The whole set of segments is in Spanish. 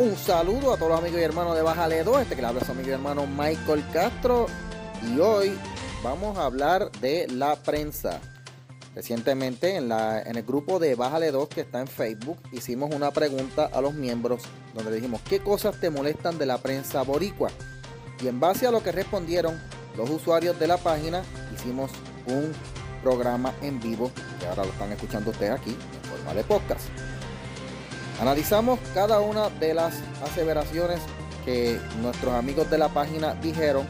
Un saludo a todos los amigos y hermanos de Bájale 2, este que le habla su amigo y hermano Michael Castro. Y hoy vamos a hablar de la prensa. Recientemente en el grupo de Bájale 2 que está en Facebook hicimos una pregunta a los miembros donde dijimos ¿qué cosas te molestan de la prensa boricua? Y en base a lo que respondieron los usuarios de la página hicimos un programa en vivo que ahora lo están escuchando ustedes aquí en forma de podcast. Analizamos cada una de las aseveraciones que nuestros amigos de la página dijeron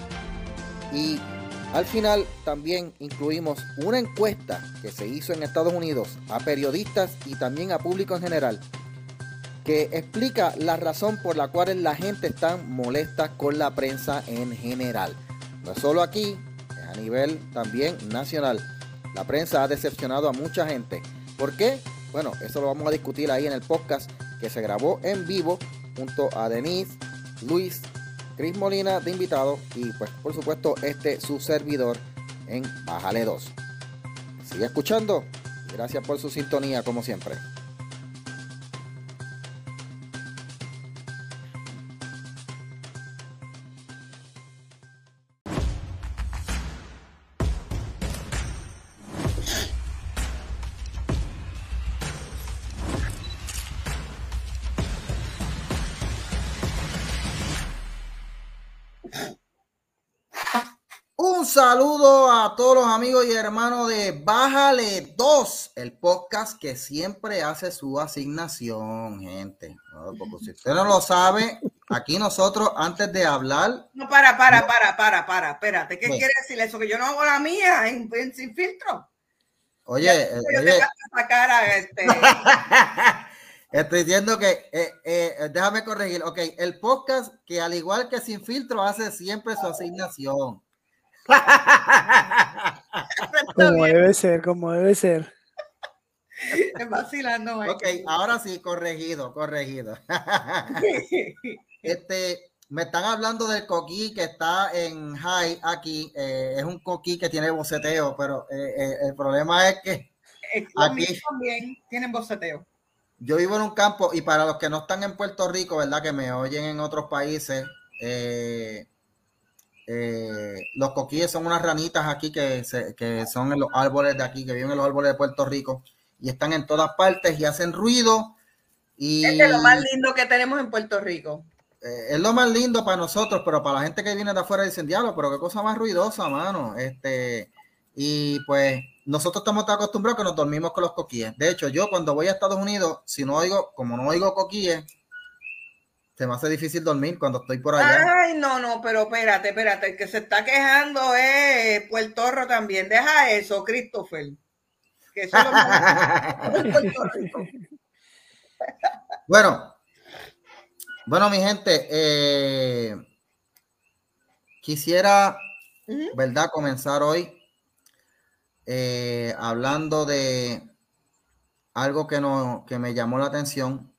y al final también incluimos una encuesta que se hizo en Estados Unidos a periodistas y también a público en general que explica la razón por la cual la gente está molesta con la prensa en general. No solo aquí, es a nivel también nacional. La prensa ha decepcionado a mucha gente. ¿Por qué? Bueno, eso lo vamos a discutir ahí en el podcast que se grabó en vivo junto a Denise, Luis, Chris Molina de invitado y pues por supuesto este su servidor en Bájale 2. Sigue escuchando. Gracias por su sintonía como siempre. Saludo a todos los amigos y hermanos de Bájale 2, el podcast que siempre hace su asignación, gente. si usted no lo sabe, aquí nosotros antes de hablar. No, para, para, para, para, para, espérate. ¿Qué quiere decir eso? Que yo no hago la mía en, sin filtro. Oye, eh, oye. este... Estoy diciendo que, eh, eh, déjame corregir, ok, el podcast que al igual que sin filtro hace siempre su asignación. como debe ser, como debe ser. vacilando. Ok, ahora sí, corregido, corregido. este, me están hablando del coquí que está en high aquí. Eh, es un coquí que tiene boceteo, pero eh, eh, el problema es que aquí también tienen boceteo. Yo vivo en un campo y para los que no están en Puerto Rico, ¿verdad? Que me oyen en otros países, eh, eh, los coquíes son unas ranitas aquí que, son en los árboles de aquí, que viven en los árboles de Puerto Rico y están en todas partes y hacen ruido. Y, es lo más lindo que tenemos en Puerto Rico. Eh, es lo más lindo para nosotros, pero para la gente que viene de afuera dicen, diablo, pero qué cosa más ruidosa, mano. Este, y pues nosotros estamos tan acostumbrados que nos dormimos con los coquíes. De hecho, yo cuando voy a Estados Unidos, si no oigo, como no oigo coquíes, se me hace difícil dormir cuando estoy por allá. Ay, no, no, pero espérate, espérate, el que se está quejando es Puerto también. Deja eso, Christopher. Que eso bueno, bueno, mi gente, eh, quisiera, ¿verdad?, comenzar hoy eh, hablando de algo que, no, que me llamó la atención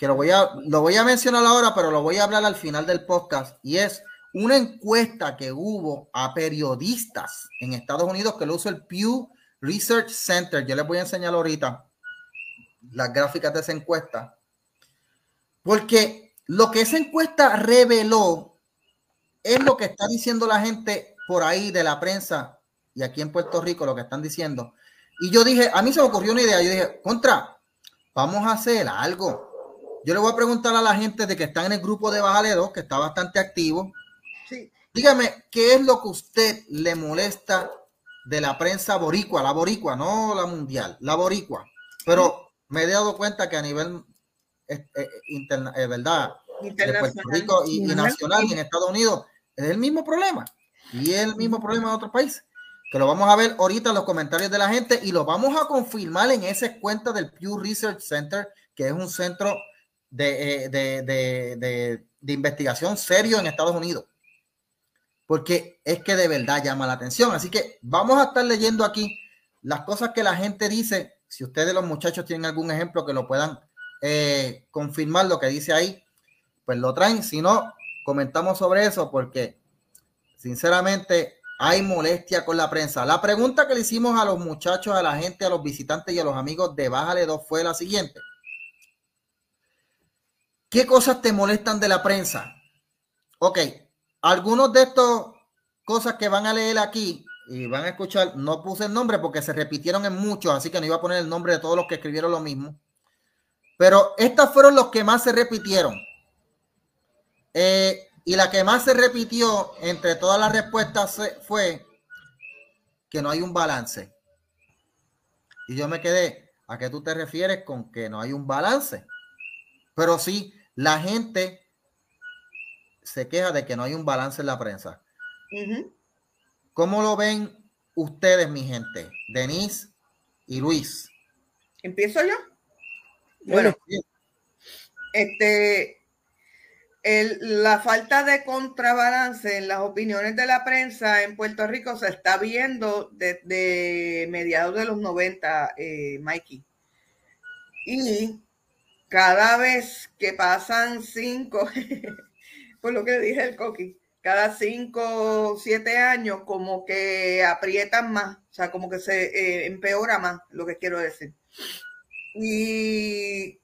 que lo voy, a, lo voy a mencionar ahora, pero lo voy a hablar al final del podcast, y es una encuesta que hubo a periodistas en Estados Unidos que lo usa el Pew Research Center. Yo les voy a enseñar ahorita las gráficas de esa encuesta, porque lo que esa encuesta reveló es lo que está diciendo la gente por ahí de la prensa y aquí en Puerto Rico lo que están diciendo. Y yo dije, a mí se me ocurrió una idea, yo dije, contra, vamos a hacer algo yo le voy a preguntar a la gente de que está en el grupo de Bájale 2, que está bastante activo. Sí. Dígame, ¿qué es lo que usted le molesta de la prensa boricua? La boricua, no la mundial, la boricua. Pero me he dado cuenta que a nivel eh, eh, interna, eh, verdad, de Puerto Rico y, nacional y en Estados Unidos, es el mismo problema. Y es el mismo problema en otros países. Que lo vamos a ver ahorita en los comentarios de la gente y lo vamos a confirmar en esa cuenta del Pew Research Center, que es un centro eh, de, de, de, investigación serio en Estados Unidos. Porque es que de verdad llama la atención. Así que vamos a estar leyendo aquí las cosas que la gente dice. Si ustedes los muchachos tienen algún ejemplo que lo puedan eh, confirmar lo que dice ahí, pues lo traen. Si no, comentamos sobre eso porque sinceramente hay molestia con la prensa. La pregunta que le hicimos a los muchachos, a la gente, a los visitantes y a los amigos de Bájale 2 fue la siguiente. ¿Qué cosas te molestan de la prensa? Ok, algunos de estos cosas que van a leer aquí y van a escuchar, no puse el nombre porque se repitieron en muchos, así que no iba a poner el nombre de todos los que escribieron lo mismo. Pero estas fueron los que más se repitieron. Eh, y la que más se repitió entre todas las respuestas fue que no hay un balance. Y yo me quedé, ¿a qué tú te refieres con que no hay un balance? Pero sí, la gente se queja de que no hay un balance en la prensa. ¿Cómo lo ven ustedes, mi gente? Denise y Luis. ¿Empiezo yo? Bueno, este, la falta de contrabalance en las opiniones de la prensa en Puerto Rico se está viendo desde mediados de los 90, eh, Mikey. Y cada vez que pasan cinco, por lo que dije el coqui, cada cinco, siete años como que aprietan más, o sea, como que se eh, empeora más, lo que quiero decir. Y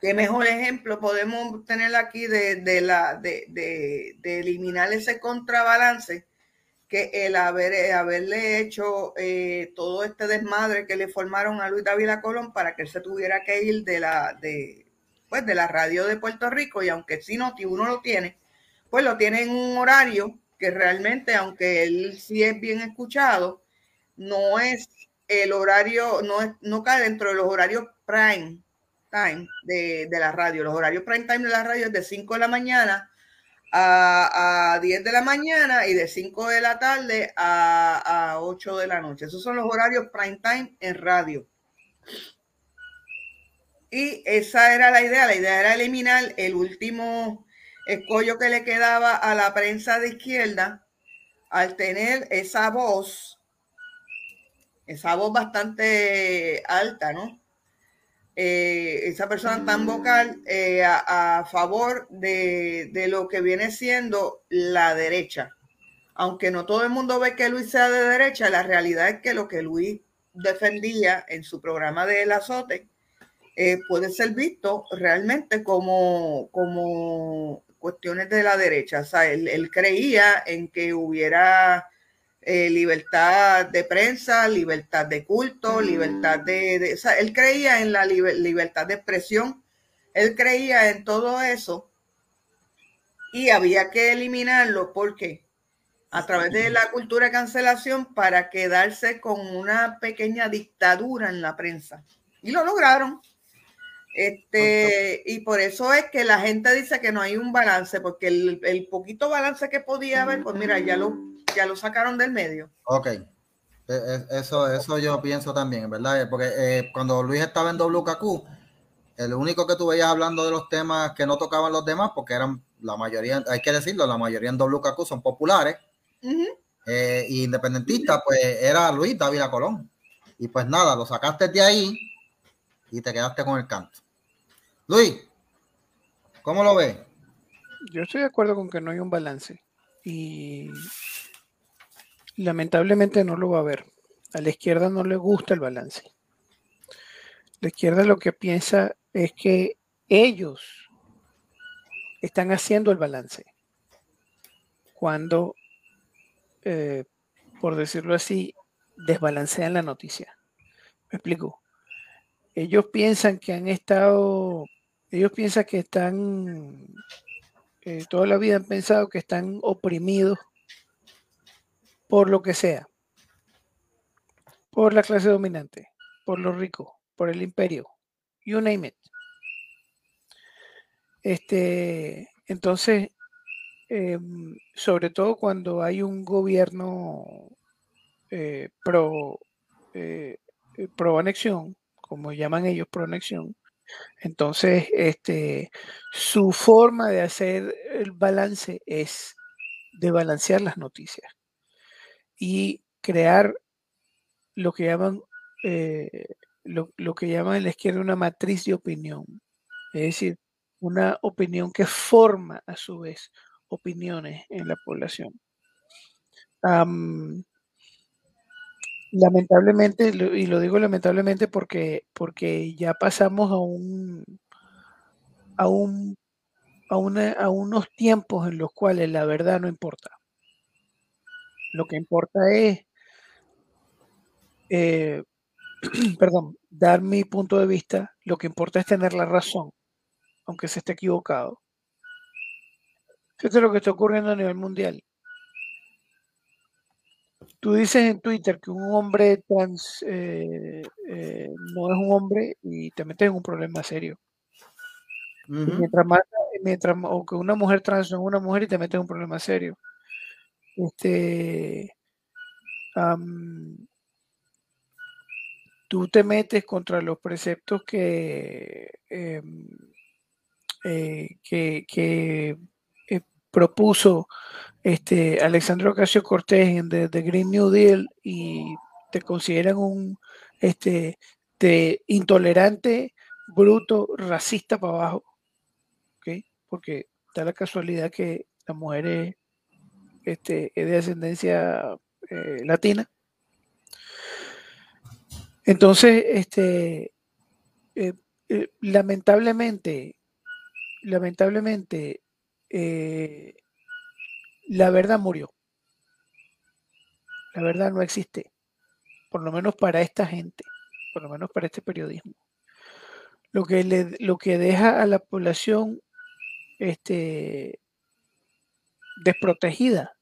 qué mejor ejemplo podemos tener aquí de, la, de, eliminar ese contrabalance que el haber, haberle hecho eh, todo este desmadre que le formaron a Luis David Colón para que él se tuviera que ir de la, de, pues, de la radio de Puerto Rico y aunque sí no, uno lo tiene, pues lo tiene en un horario que realmente, aunque él sí es bien escuchado, no es el horario, no, es, no cae dentro de los horarios prime time de, la radio. Los horarios prime time de la radio es de 5 de la mañana a, a 10 de la mañana y de 5 de la tarde a, a 8 de la noche. Esos son los horarios prime time en radio. Y esa era la idea. La idea era eliminar el último escollo que le quedaba a la prensa de izquierda al tener esa voz, esa voz bastante alta, ¿no? Eh, esa persona tan vocal eh, a, favor de, de, lo que viene siendo la derecha. Aunque no todo el mundo ve que Luis sea de derecha, la realidad es que lo que Luis defendía en su programa de El Azote eh, puede ser visto realmente como, como cuestiones de la derecha. O sea, él, creía en que hubiera eh, libertad de prensa, libertad de culto, libertad de... o sea, él creía en la libertad de expresión, él creía en todo eso y había que eliminarlo porque a través de la cultura de cancelación para quedarse con una pequeña dictadura en la prensa. Y lo lograron. Este, y por eso es que la gente dice que no hay un balance, porque el, poquito balance que podía haber, pues mira, ya lo, ya lo sacaron del medio. Ok. E, e, eso, eso yo pienso también, ¿verdad? Porque eh, cuando Luis estaba en WKQ, el único que tú veías hablando de los temas que no tocaban los demás, porque eran la mayoría, hay que decirlo, la mayoría en WKQ son populares, eh, independentistas, pues era Luis David Colón. Y pues nada, lo sacaste de ahí y te quedaste con el canto. Luis, ¿cómo lo ves? Yo estoy de acuerdo con que no hay un balance y lamentablemente no lo va a haber. A la izquierda no le gusta el balance. La izquierda lo que piensa es que ellos están haciendo el balance cuando, eh, por decirlo así, desbalancean la noticia. ¿Me explico? Ellos piensan que han estado ellos piensan que están, eh, toda la vida han pensado que están oprimidos por lo que sea, por la clase dominante, por los ricos, por el imperio, you name it. Este, entonces, em, sobre todo cuando hay un gobierno eh, pro, eh, pro anexión, como llaman ellos pro anexión, entonces, este, su forma de hacer el balance es de balancear las noticias y crear lo que llaman eh, lo, que llaman en la izquierda una matriz de opinión, es decir, una opinión que forma a su vez opiniones en la población. Lamentablemente, y lo digo lamentablemente porque, porque ya pasamos a un, a, un, a, a unos tiempos en los cuales la verdad no importa. Lo que importa es, eh, perdón, dar mi punto de vista. Lo que importa es tener la razón, aunque se esté equivocado. Es lo que está ocurriendo a nivel mundial. Tú dices en Twitter que un hombre trans eh, eh, no es un hombre y te metes en un problema serio. mientras más, mientras, o que una mujer trans no es una mujer y te metes en un problema serio. Este, tú te metes contra los preceptos que, em, eh, que, que propuso este, Alexandro Ocasio Cortés en The, Green New Deal y te consideran un este, intolerante, bruto, racista para abajo. Porque da la casualidad que la mujer es, este, es de ascendencia eh, latina. Entonces, este, eh, eh, lamentablemente, lamentablemente, la verdad murió. La verdad no existe, por lo menos para esta gente, por lo menos para este periodismo. Lo que, lo que deja a la población este, desprotegida,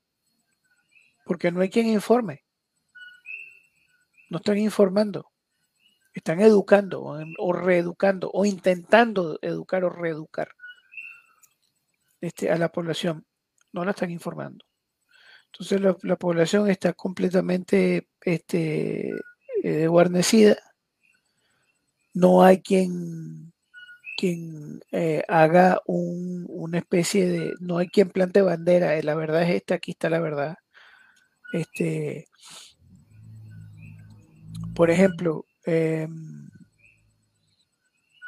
porque no hay quien informe. No están informando, están educando o, reeducando o intentando educar o reeducar este, a la población no la están informando. Entonces la, población está completamente este, eh, guarnecida. No hay quien, quien eh, haga una especie de, no hay quien plante bandera. La verdad es esta, aquí está la verdad. Este, por ejemplo, em,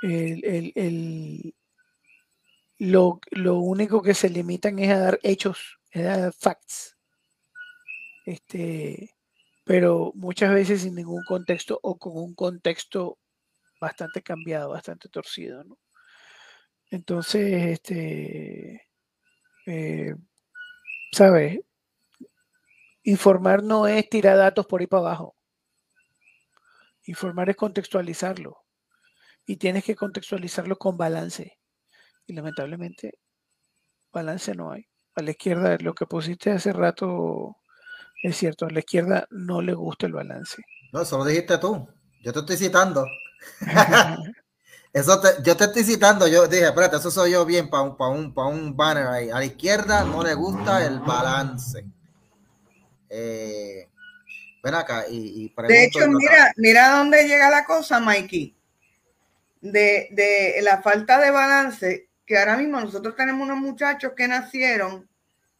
el, lo, único que se limitan es a dar hechos, es a dar facts. Este, pero muchas veces sin ningún contexto o con un contexto bastante cambiado, bastante torcido, ¿no? Entonces, este, eh, ¿sabes? Informar no es tirar datos por ahí para abajo. Informar es contextualizarlo. Y tienes que contextualizarlo con balance. Y lamentablemente, balance no hay. A la izquierda, lo que pusiste hace rato es cierto, a la izquierda no le gusta el balance. No, eso lo dijiste tú. Yo te estoy citando. eso yo te estoy citando. Yo dije, espérate, eso soy yo bien para un, para un, para un banner ahí. A la izquierda no le gusta el balance. Eh, ven acá y, De hecho, mira, mira dónde llega la cosa, Mikey. De, de la falta de balance que ahora mismo nosotros tenemos unos muchachos que nacieron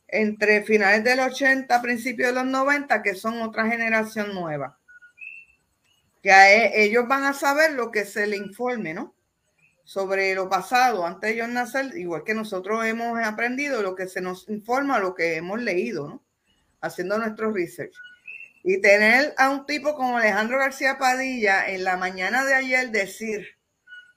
entre finales del 80, principios de los 90, que son otra generación nueva. Que e, ellos van a saber lo que se le informe, ¿no? Sobre lo pasado, antes de ellos nacer, igual que nosotros hemos aprendido lo que se nos informa, lo que hemos leído, ¿no? Haciendo nuestro research. Y tener a un tipo como Alejandro García Padilla en la mañana de ayer decir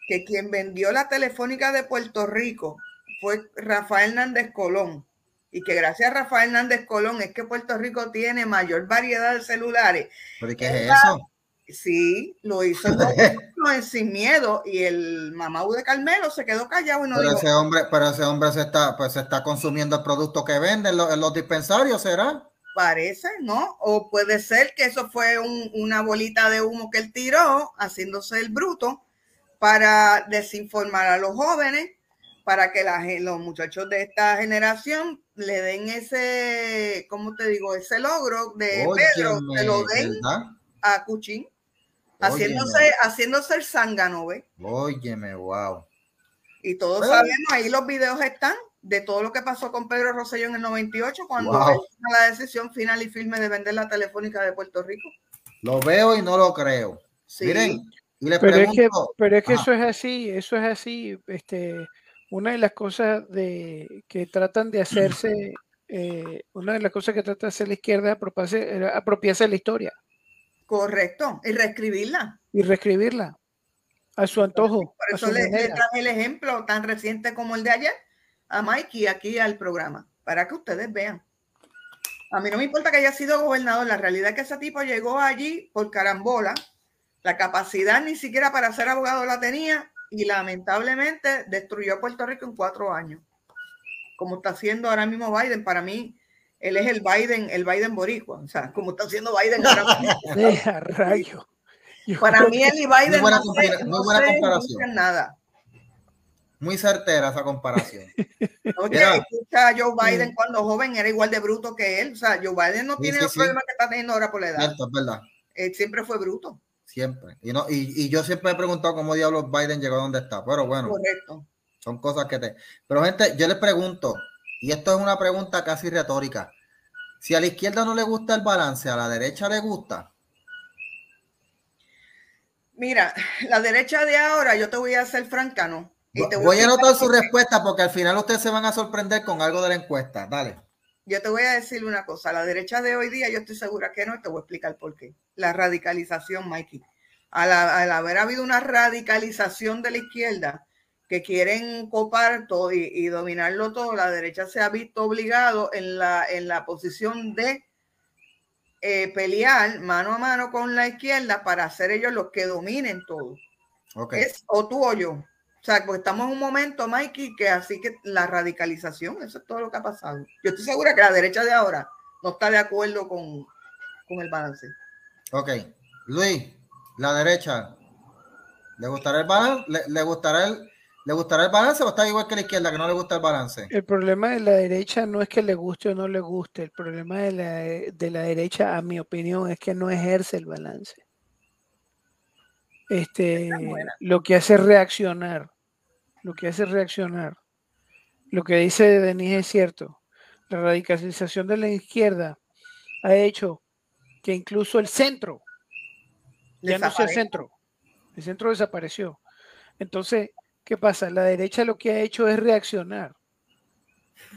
que quien vendió la telefónica de Puerto Rico fue Rafael Hernández Colón y que gracias a Rafael Hernández Colón es que Puerto Rico tiene mayor variedad de celulares. ¿Pero qué es eso? Sí, lo hizo en Sin Miedo y el mamá de Carmelo se quedó callado y no pero ese hombre, pero ese hombre se está, pues se está consumiendo el producto que venden en los, dispensarios, ¿será? Parece, ¿no? O puede ser que eso fue una bolita de humo que él tiró haciéndose el bruto para desinformar a los jóvenes, para que los muchachos de esta generación le den ese, ¿cómo te digo? Ese logro de Pedro, que lo den a Cuchín, haciéndose, haciéndose el zángano, ¿ves? Óyeme, wow. Y todos sabemos, ahí los videos están de todo lo que pasó con Pedro Rosselló en el 98, cuando la decisión final y firme de vender la telefónica de Puerto Rico. Lo veo y no lo creo. Miren, pero, es que, pero es que eso es así, eso es así. Este, una de las cosas de, que tratan de hacerse, eh, una de las cosas que trata de hacer la izquierda es apropiarse, apropiarse de la historia. Correcto, y reescribirla. Y reescribirla. A su antojo. Por eso le, le traje el ejemplo tan reciente como el de ayer a Mikey aquí al programa, para que ustedes vean. A mí no me importa que haya sido gobernador, la realidad es que ese tipo llegó allí por carambola, la capacidad ni siquiera para ser abogado la tenía y lamentablemente destruyó Puerto Rico en cuatro años, como está haciendo ahora mismo Biden. Para mí, él es el Biden, el Biden boricua, o sea, como está haciendo Biden ahora mismo. rayo. Para mí, él y Biden no, comparación. nada. Muy certera esa comparación. Oye, escucha a Joe Biden cuando joven era igual de bruto que él. O sea, Joe Biden no tiene los problemas que está teniendo ahora por la edad. Cierto, es verdad. Él siempre fue bruto. Siempre. Y, no, y, yo siempre he preguntado cómo diablos Biden llegó a donde está. Pero bueno. Correcto. Son cosas que te. Pero, gente, yo les pregunto, y esto es una pregunta casi retórica. Si a la izquierda no le gusta el balance, a la derecha le gusta. Mira, la derecha de ahora, yo te voy a hacer franca, ¿no? voy, a anotar su respuesta porque al final ustedes se van a sorprender con algo de la encuesta. Dale. Yo te voy a decir una cosa. La derecha de hoy día, yo estoy segura que no, y te voy a explicar por qué. La radicalización, Mikey. Al, haber habido una radicalización de la izquierda que quieren copar todo y, dominarlo todo, la derecha se ha visto obligado en la, en la posición de eh, pelear mano a mano con la izquierda para hacer ellos los que dominen todo. Es o tú o yo. O sea, porque estamos en un momento, Mikey, que así que la radicalización, eso es todo lo que ha pasado. Yo estoy segura que la derecha de ahora no está de acuerdo con, el balance. Ok. Luis, la derecha, ¿le gustará el balance? ¿Le, gustará el, ¿Le gustará el balance o está igual que la izquierda, que no le gusta el balance? El problema de la derecha no es que le guste o no le guste. El problema de la, de la derecha, a mi opinión, es que no ejerce el balance este, lo que hace reaccionar, lo que hace reaccionar. Lo que dice Denise es cierto. La radicalización de la izquierda ha hecho que incluso el centro ya no sea el centro. El centro desapareció. Entonces, ¿qué pasa? La derecha lo que ha hecho es reaccionar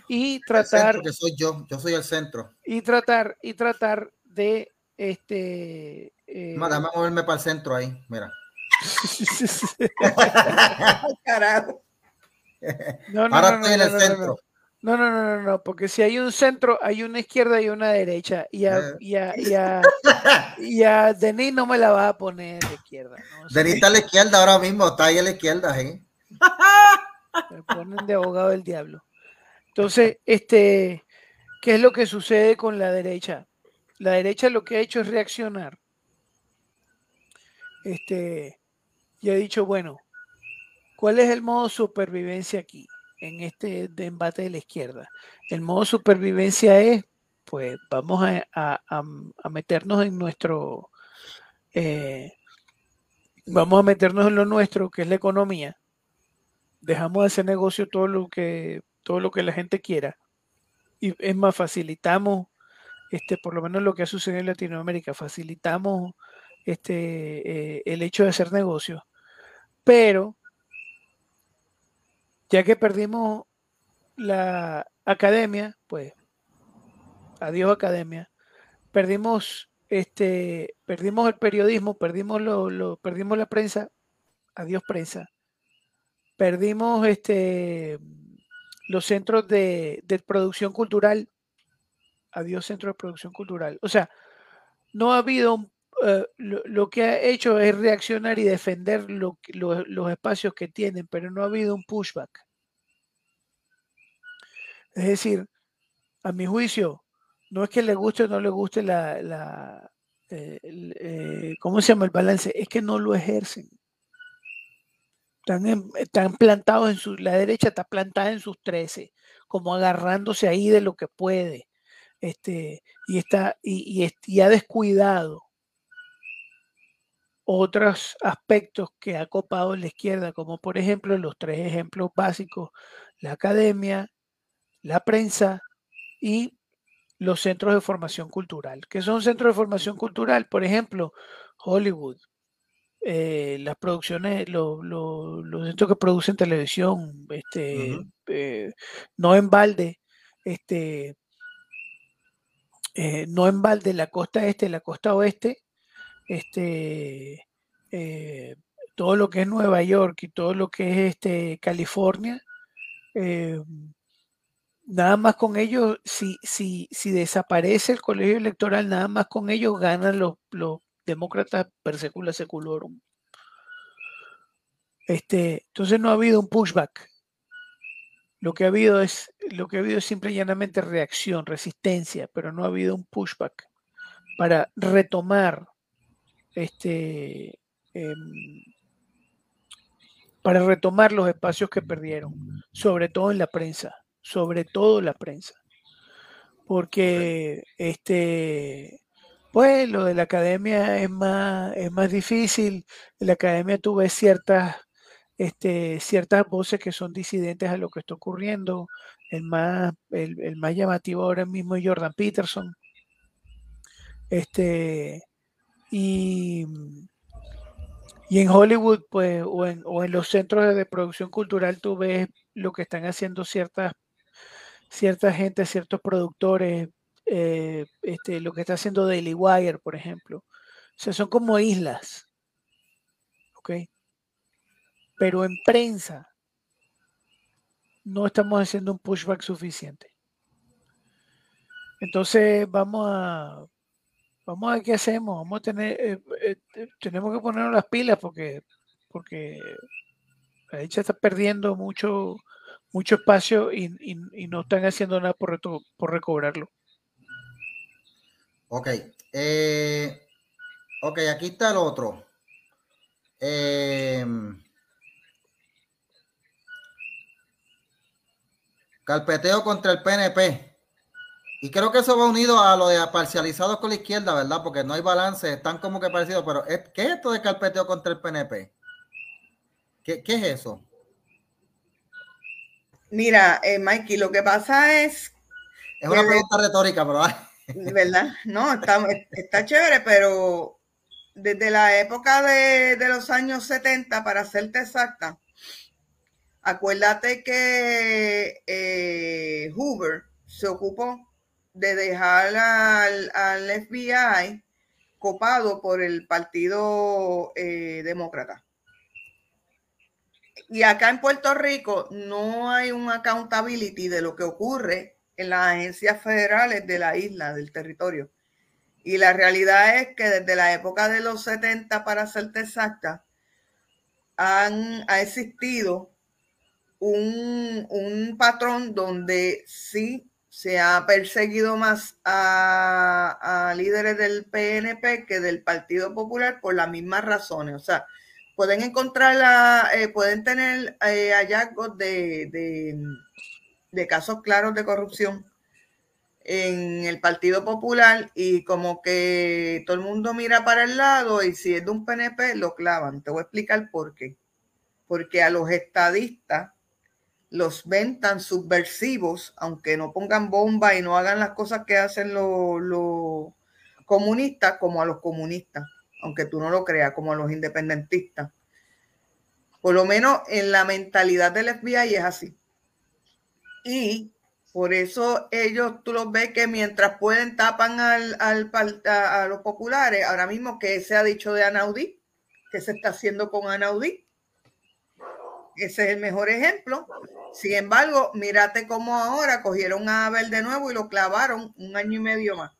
y tratar. que soy yo, yo soy el centro. Y tratar y tratar de este. Eh, moverme para el centro ahí, mira. No, no, Ahora estoy en el centro. No, no, no, no, no, porque si hay un centro, hay una izquierda y una derecha. Y a, eh. y a, y a, y a Denis no me la va a poner de izquierda. Denis está a la izquierda ahora mismo, está ahí a la izquierda, ¿eh? Me ponen de abogado del diablo. Entonces, este, ¿qué es lo que sucede con la derecha? La derecha lo que ha hecho es reaccionar. Este, y ha dicho, bueno, ¿cuál es el modo supervivencia aquí en este embate de la izquierda? El modo supervivencia es, pues vamos a, meternos en nuestro, eh, vamos a meternos en lo nuestro, que es la economía. Dejamos de hacer negocio todo lo que, todo lo que la gente quiera. Y es más, facilitamos, este, por lo menos lo que ha sucedido en Latinoamérica, facilitamos este, eh, el hecho de hacer negocios pero, ya que perdimos la academia, pues, adiós academia, perdimos este, perdimos el periodismo, perdimos lo, perdimos la prensa, adiós prensa, perdimos este los centros de, producción cultural, adiós centro de producción cultural. O sea, no ha habido eh, lo, que ha hecho es reaccionar y defender los espacios que tienen, pero no ha habido un pushback. Es decir, a mi juicio, no es que le guste o no le guste la, eh, eh, ¿cómo se llama el balance? Es que no lo ejercen. Están, están plantados en su, la derecha está plantada en sus 13, como agarrándose ahí de lo que puede. Este, y está, y, y ha descuidado otros aspectos que ha copado la izquierda, como por ejemplo los tres ejemplos básicos, la academia, la prensa y los centros de formación cultural. ¿Qué son centros de formación cultural? Por ejemplo, Hollywood, eh, las producciones, los centros que producen televisión, este, eh, no en balde, este, eh, no en balde la costa este, la costa oeste, este, todo lo que es Nueva York y todo lo que es este, California, nada más con ellos, si, si, si desaparece el colegio electoral, nada más con ellos ganan los, los demócratas per secula seculorum. Este, entonces no ha habido un pushback. Lo que ha habido es, lo que ha habido es simple y llanamente reacción, resistencia, pero no ha habido un pushback para retomar este, em, para retomar los espacios que perdieron, sobre todo en la prensa, sobre todo la prensa. Porque este, pues lo de la academia es más, es más difícil. En la academia tú ves ciertas, este, ciertas voces que son disidentes a lo que está ocurriendo. El más, el, más llamativo ahora mismo es Jordan Peterson. Este, y, y en Hollywood, pues, o en, o en los centros de producción cultural, tú ves lo que están haciendo ciertas, cierta gente, ciertos productores, eh, este, lo que está haciendo Daily Wire, por ejemplo. O sea, son como islas. ¿Ok? Pero en prensa no estamos haciendo un pushback suficiente. Entonces vamos a vamos a ver qué hacemos. Vamos a tener eh, eh, tenemos que ponernos las pilas porque porque la dicha está perdiendo mucho mucho espacio y, no están haciendo nada por recobrarlo. Ok. Eh, ok, aquí está el otro. Eh, carpeteo contra el PNP. Y creo que eso va unido a lo de parcializados con la izquierda, ¿verdad? Porque no hay balance, están como que parecidos, pero ¿qué es esto de carpeteo contra el PNP? ¿Qué, es eso? Mira, eh, Mikey, lo que pasa es... Es una pregunta retórica, pero... ¿Verdad? No, está, está chévere, pero desde la época de, los años 70, para serte exacta, acuérdate que eh, Hoover se ocupó de dejar al, FBI copado por el Partido eh, Demócrata. Y acá en Puerto Rico no hay un accountability de lo que ocurre en las agencias federales de la isla, del territorio. Y la realidad es que desde la época de los 70, para ser exacta, han, ha existido un, un patrón donde sí se ha perseguido más a, líderes del PNP que del Partido Popular por las mismas razones. O sea, pueden encontrar, la, eh, pueden tener eh, hallazgos de casos claros de corrupción en el Partido Popular y como que todo el mundo mira para el lado y si es de un PNP lo clavan. Te voy a explicar por qué. Porque a los estadistas los ven tan subversivos, aunque no pongan bomba y no hagan las cosas que hacen los, comunistas, como a los comunistas, aunque tú no lo creas, como a los independentistas. Por lo menos en la mentalidad del FBI es así. Y por eso ellos, tú los ves que mientras pueden tapan al, a, los populares, ahora mismo que se ha dicho de Anaudí, que se está haciendo con Anaudí. Ese es el mejor ejemplo. Sin embargo, mírate cómo ahora cogieron a Abel de nuevo y lo clavaron un año y medio más.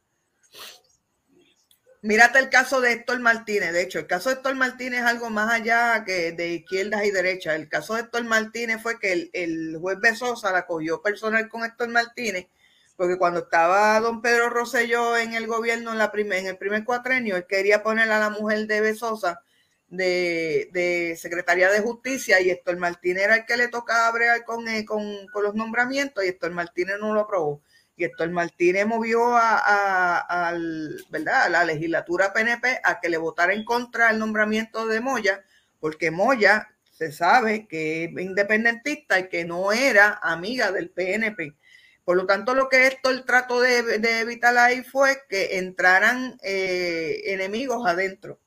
Mírate el caso de Héctor Martínez. De hecho, el caso de Héctor Martínez es algo más allá que de izquierdas y derechas. El caso de Héctor Martínez fue que el, juez Besosa la cogió personal con Héctor Martínez, porque cuando estaba don Pedro Rosselló en el gobierno en, la en el primer cuatrenio, él quería poner a la mujer de Besosa de, de Secretaría de Justicia y Héctor Martínez era el que le tocaba bregar con, eh, con los nombramientos y Héctor Martínez no lo aprobó y Héctor Martínez movió a, la legislatura PNP a que le votara en contra el nombramiento de Moya, porque Moya se sabe que es independentista y que no era amiga del PNP. Por lo tanto, lo que Héctor trató de, de evitar ahí fue que entraran eh, enemigos adentro.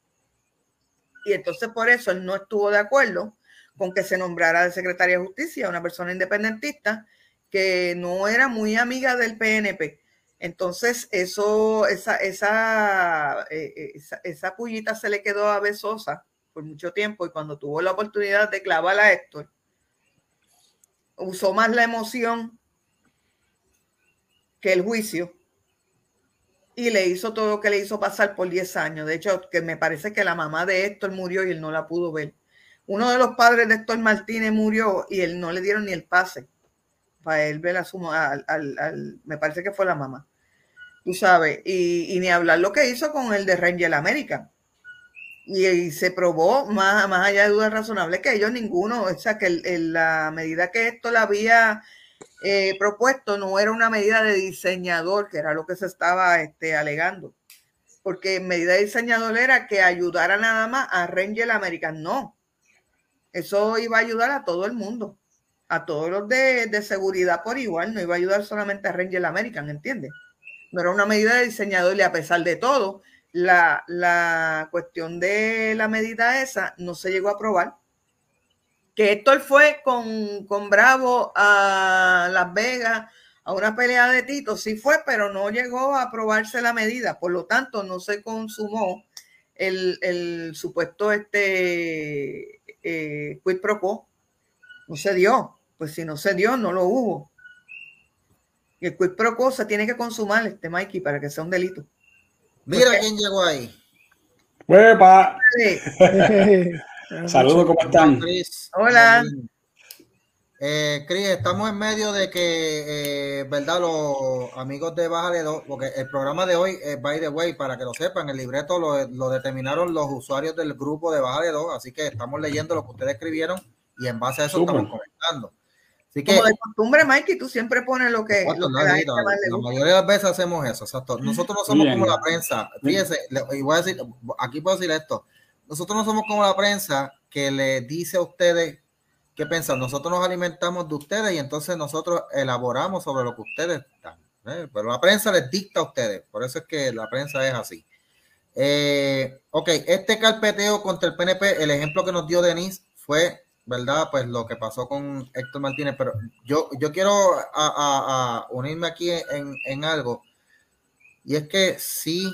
Y entonces por eso él no estuvo de acuerdo con que se nombrara de secretaria de justicia una persona independentista que no era muy amiga del PNP. Entonces, eso, esa, esa, eh, esa, esa, pullita se le quedó a Besosa por mucho tiempo y cuando tuvo la oportunidad de clavar a Héctor, usó más la emoción que el juicio y le hizo todo lo que le hizo pasar por 10 años. De hecho, que me parece que la mamá de Héctor murió y él no la pudo ver. Uno de los padres de Héctor Martínez murió y él no le dieron ni el pase para él ver a su al, al, me parece que fue la mamá. Tú sabes, y, ni hablar lo que hizo con el de Ranger American. Y, se probó, más, más allá de dudas razonables, que ellos ninguno, o sea, que la medida que esto la había eh, propuesto no era una medida de diseñador, que era lo que se estaba este, alegando. Porque medida de diseñador era que ayudara nada más a Ranger American. No, eso iba a ayudar a todo el mundo, a todos los de, de seguridad por igual, no iba a ayudar solamente a Ranger American, ¿entiendes? No era una medida de diseñador y a pesar de todo, la, la cuestión de la medida esa no se llegó a aprobar. Que Héctor fue con, con Bravo a Las Vegas a una pelea de Tito, sí fue, pero no llegó a aprobarse la medida, por lo tanto no se consumó el, supuesto este eh, quid pro quo, no se dio, pues si no se dio, no lo hubo. Y el quid pro quo se tiene que consumar, este Mikey, para que sea un delito. Mira quién llegó ahí. ¡Huepa! Saludos, ¿cómo están? Hola. Eh, Cris, estamos en medio de que, eh, ¿verdad? Los amigos de Bájale 2, porque el programa de hoy es by the way, para que lo sepan, el libreto lo, determinaron los usuarios del grupo de Bájale 2, así que estamos leyendo lo que ustedes escribieron y en base a eso estamos comentando. Así que, Como de costumbre, Mikey, tú siempre pones lo que, lo la, mayoría de las veces hacemos eso, exacto. Nosotros no somos como la prensa. Fíjense, y voy a decir, aquí puedo decir esto nosotros no somos como la prensa que le dice a ustedes qué pensar. Nosotros nos alimentamos de ustedes y entonces nosotros elaboramos sobre lo que ustedes están. ¿eh? Pero la prensa les dicta a ustedes. Por eso es que la prensa es así. Eh, ok, este carpeteo contra el PNP, el ejemplo que nos dio Denise fue, ¿verdad? Pues lo que pasó con Héctor Martínez. Pero yo, yo quiero a, unirme aquí en, algo. Y es que sí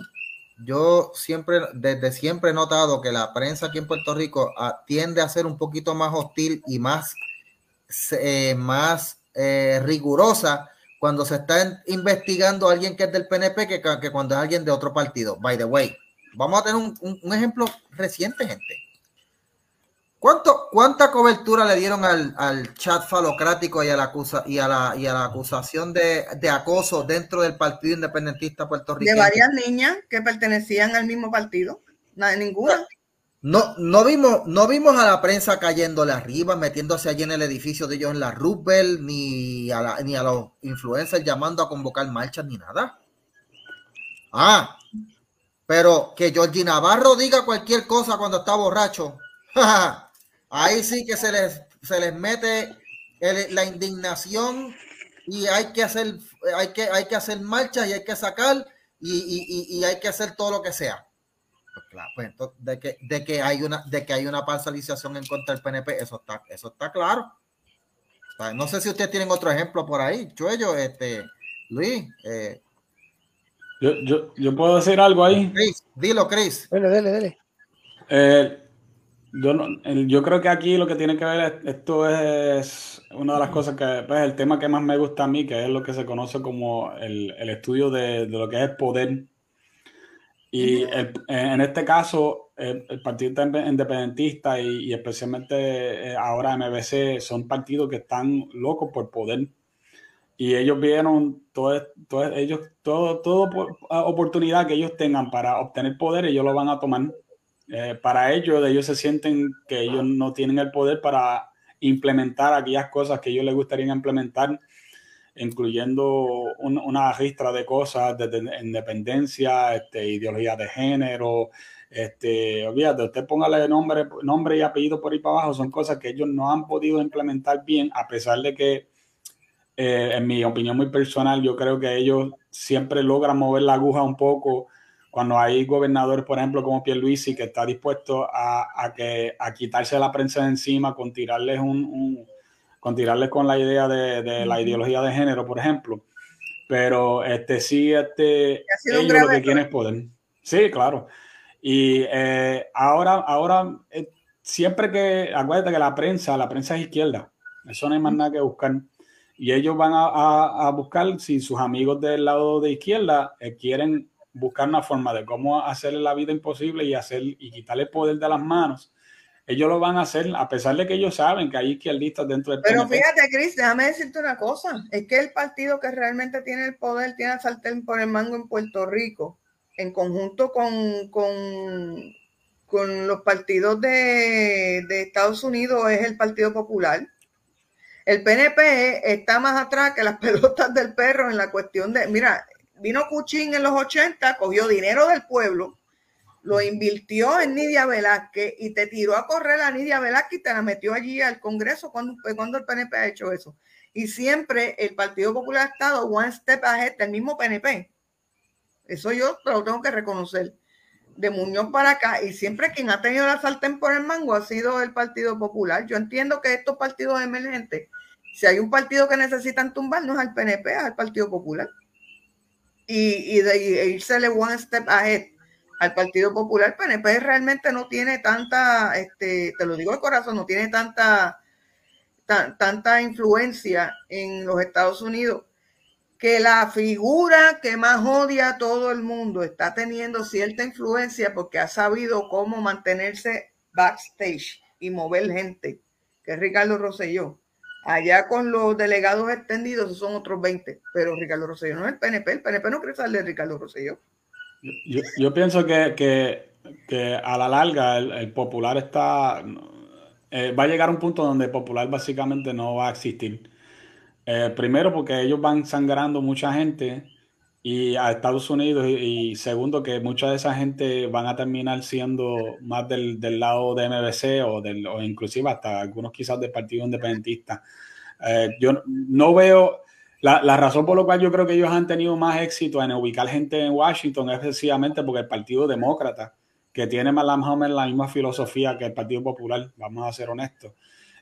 yo siempre, desde siempre he notado que la prensa aquí en Puerto Rico ah, tiende a ser un poquito más hostil y más, eh, más eh, rigurosa cuando se está investigando a alguien que es del PNP que, que, cuando es alguien de otro partido. By the way, vamos a tener un ejemplo reciente, gente. ¿Cuánto, ¿Cuánta cobertura le dieron al, chat falocrático y a la, acusa, y a la, y a la acusación de, acoso dentro del Partido Independentista puertorriqueño? De varias niñas que pertenecían al mismo partido. Nada, ninguna. No, no, vimos, no vimos a la prensa cayéndole arriba, metiéndose allí en el edificio de ellos en la Rubel, ni a, ni a los influencers llamando a convocar marchas, ni nada. Ah, pero que Georgie Navarro diga cualquier cosa cuando está borracho. Ahí sí que se les, se les mete la indignación y hay que hacer, hay que, hay que hacer marchas y hay que sacar y, hay que hacer todo lo que sea. Pues claro, pues de que, de que hay una, de que hay una parcialización en contra del PNP, eso está, eso está claro. no sé si ustedes tienen otro ejemplo por ahí, Chuello, este, Luis. Eh. yo, puedo decir algo ahí. dilo, Chris. Dale, dale, dale. Eh, yo, yo creo que aquí lo que tiene que ver esto es una de las cosas que, pues, el tema que más me gusta a mí, que es lo que se conoce como el, estudio de, lo que es el poder. Y en este caso, el, Partido Independentista y, especialmente eh, ahora MBC son partidos que están locos por poder. Y ellos vieron todo, todo ellos, todo, toda oportunidad que ellos tengan para obtener poder, ellos lo van a tomar eh, para ellos, ellos se sienten que ellos no tienen el poder para implementar aquellas cosas que ellos les gustaría implementar, incluyendo una ristra de cosas de, independencia, este, ideología de género, este, olvídate, usted póngale nombre, nombre y apellido por ahí para abajo, son cosas que ellos no han podido implementar bien, a pesar de que, eh, en mi opinión muy personal, yo creo que ellos siempre logran mover la aguja un poco cuando hay gobernadores, por ejemplo, como Pierluisi, que está dispuesto a, que, a quitarse la prensa de encima con tirarles, un, con, tirarles con la idea de, la ideología de género, por ejemplo. Pero este sí, este, ellos lo que quieren es poder. Sí, claro. Y eh, ahora, ahora eh, siempre que, acuérdate que la prensa, la prensa es izquierda, eso no hay más nada que buscar. Y ellos van a, buscar si sus amigos del lado de izquierda eh, quieren buscar una forma de cómo hacerle la vida imposible y hacer y quitarle el poder de las manos. Ellos lo van a hacer a pesar de que ellos saben que hay izquierdistas dentro del Pero fíjate, Cris, déjame decirte una cosa. Es que el partido que realmente tiene el poder tiene a sartén por el mango en Puerto Rico, en conjunto con, con, con los partidos de, de Estados Unidos, es el Partido Popular. El PNP está más atrás que las pelotas del perro en la cuestión de, mira, vino Cuchín en los 80, cogió dinero del pueblo, lo invirtió en Nidia Velázquez y te tiró a correr a Nidia Velázquez y te la metió allí al Congreso cuando, cuando el PNP ha hecho eso. Y siempre el Partido Popular ha estado one step ahead del mismo PNP. Eso yo lo tengo que reconocer. De Muñoz para acá. Y siempre quien ha tenido la sartén por el mango ha sido el Partido Popular. Yo entiendo que estos partidos emergentes, si hay un partido que necesitan tumbar, no es al PNP, es al Partido Popular y, y de e irse one step ahead al Partido Popular, PNP realmente no tiene tanta, este, te lo digo de corazón, no tiene tanta, tanta influencia en los Estados Unidos que la figura que más odia a todo el mundo está teniendo cierta influencia porque ha sabido cómo mantenerse backstage y mover gente, que es Ricardo Rosselló. Allá con los delegados extendidos son otros 20, pero Ricardo Rosselló no es el PNP, el PNP no quiere salir de Ricardo Rosselló. Yo, yo pienso que, que, que, a la larga el, popular está, eh, va a llegar a un punto donde el popular básicamente no va a existir. Eh, primero porque ellos van sangrando mucha gente y a Estados Unidos y, segundo que mucha de esa gente van a terminar siendo más del, del lado de MBC o, del, o inclusive hasta algunos quizás del Partido Independentista. Eh, yo no veo, la, la, razón por la cual yo creo que ellos han tenido más éxito en ubicar gente en Washington es precisamente porque el Partido Demócrata, que tiene más, o menos la misma filosofía que el Partido Popular, vamos a ser honestos,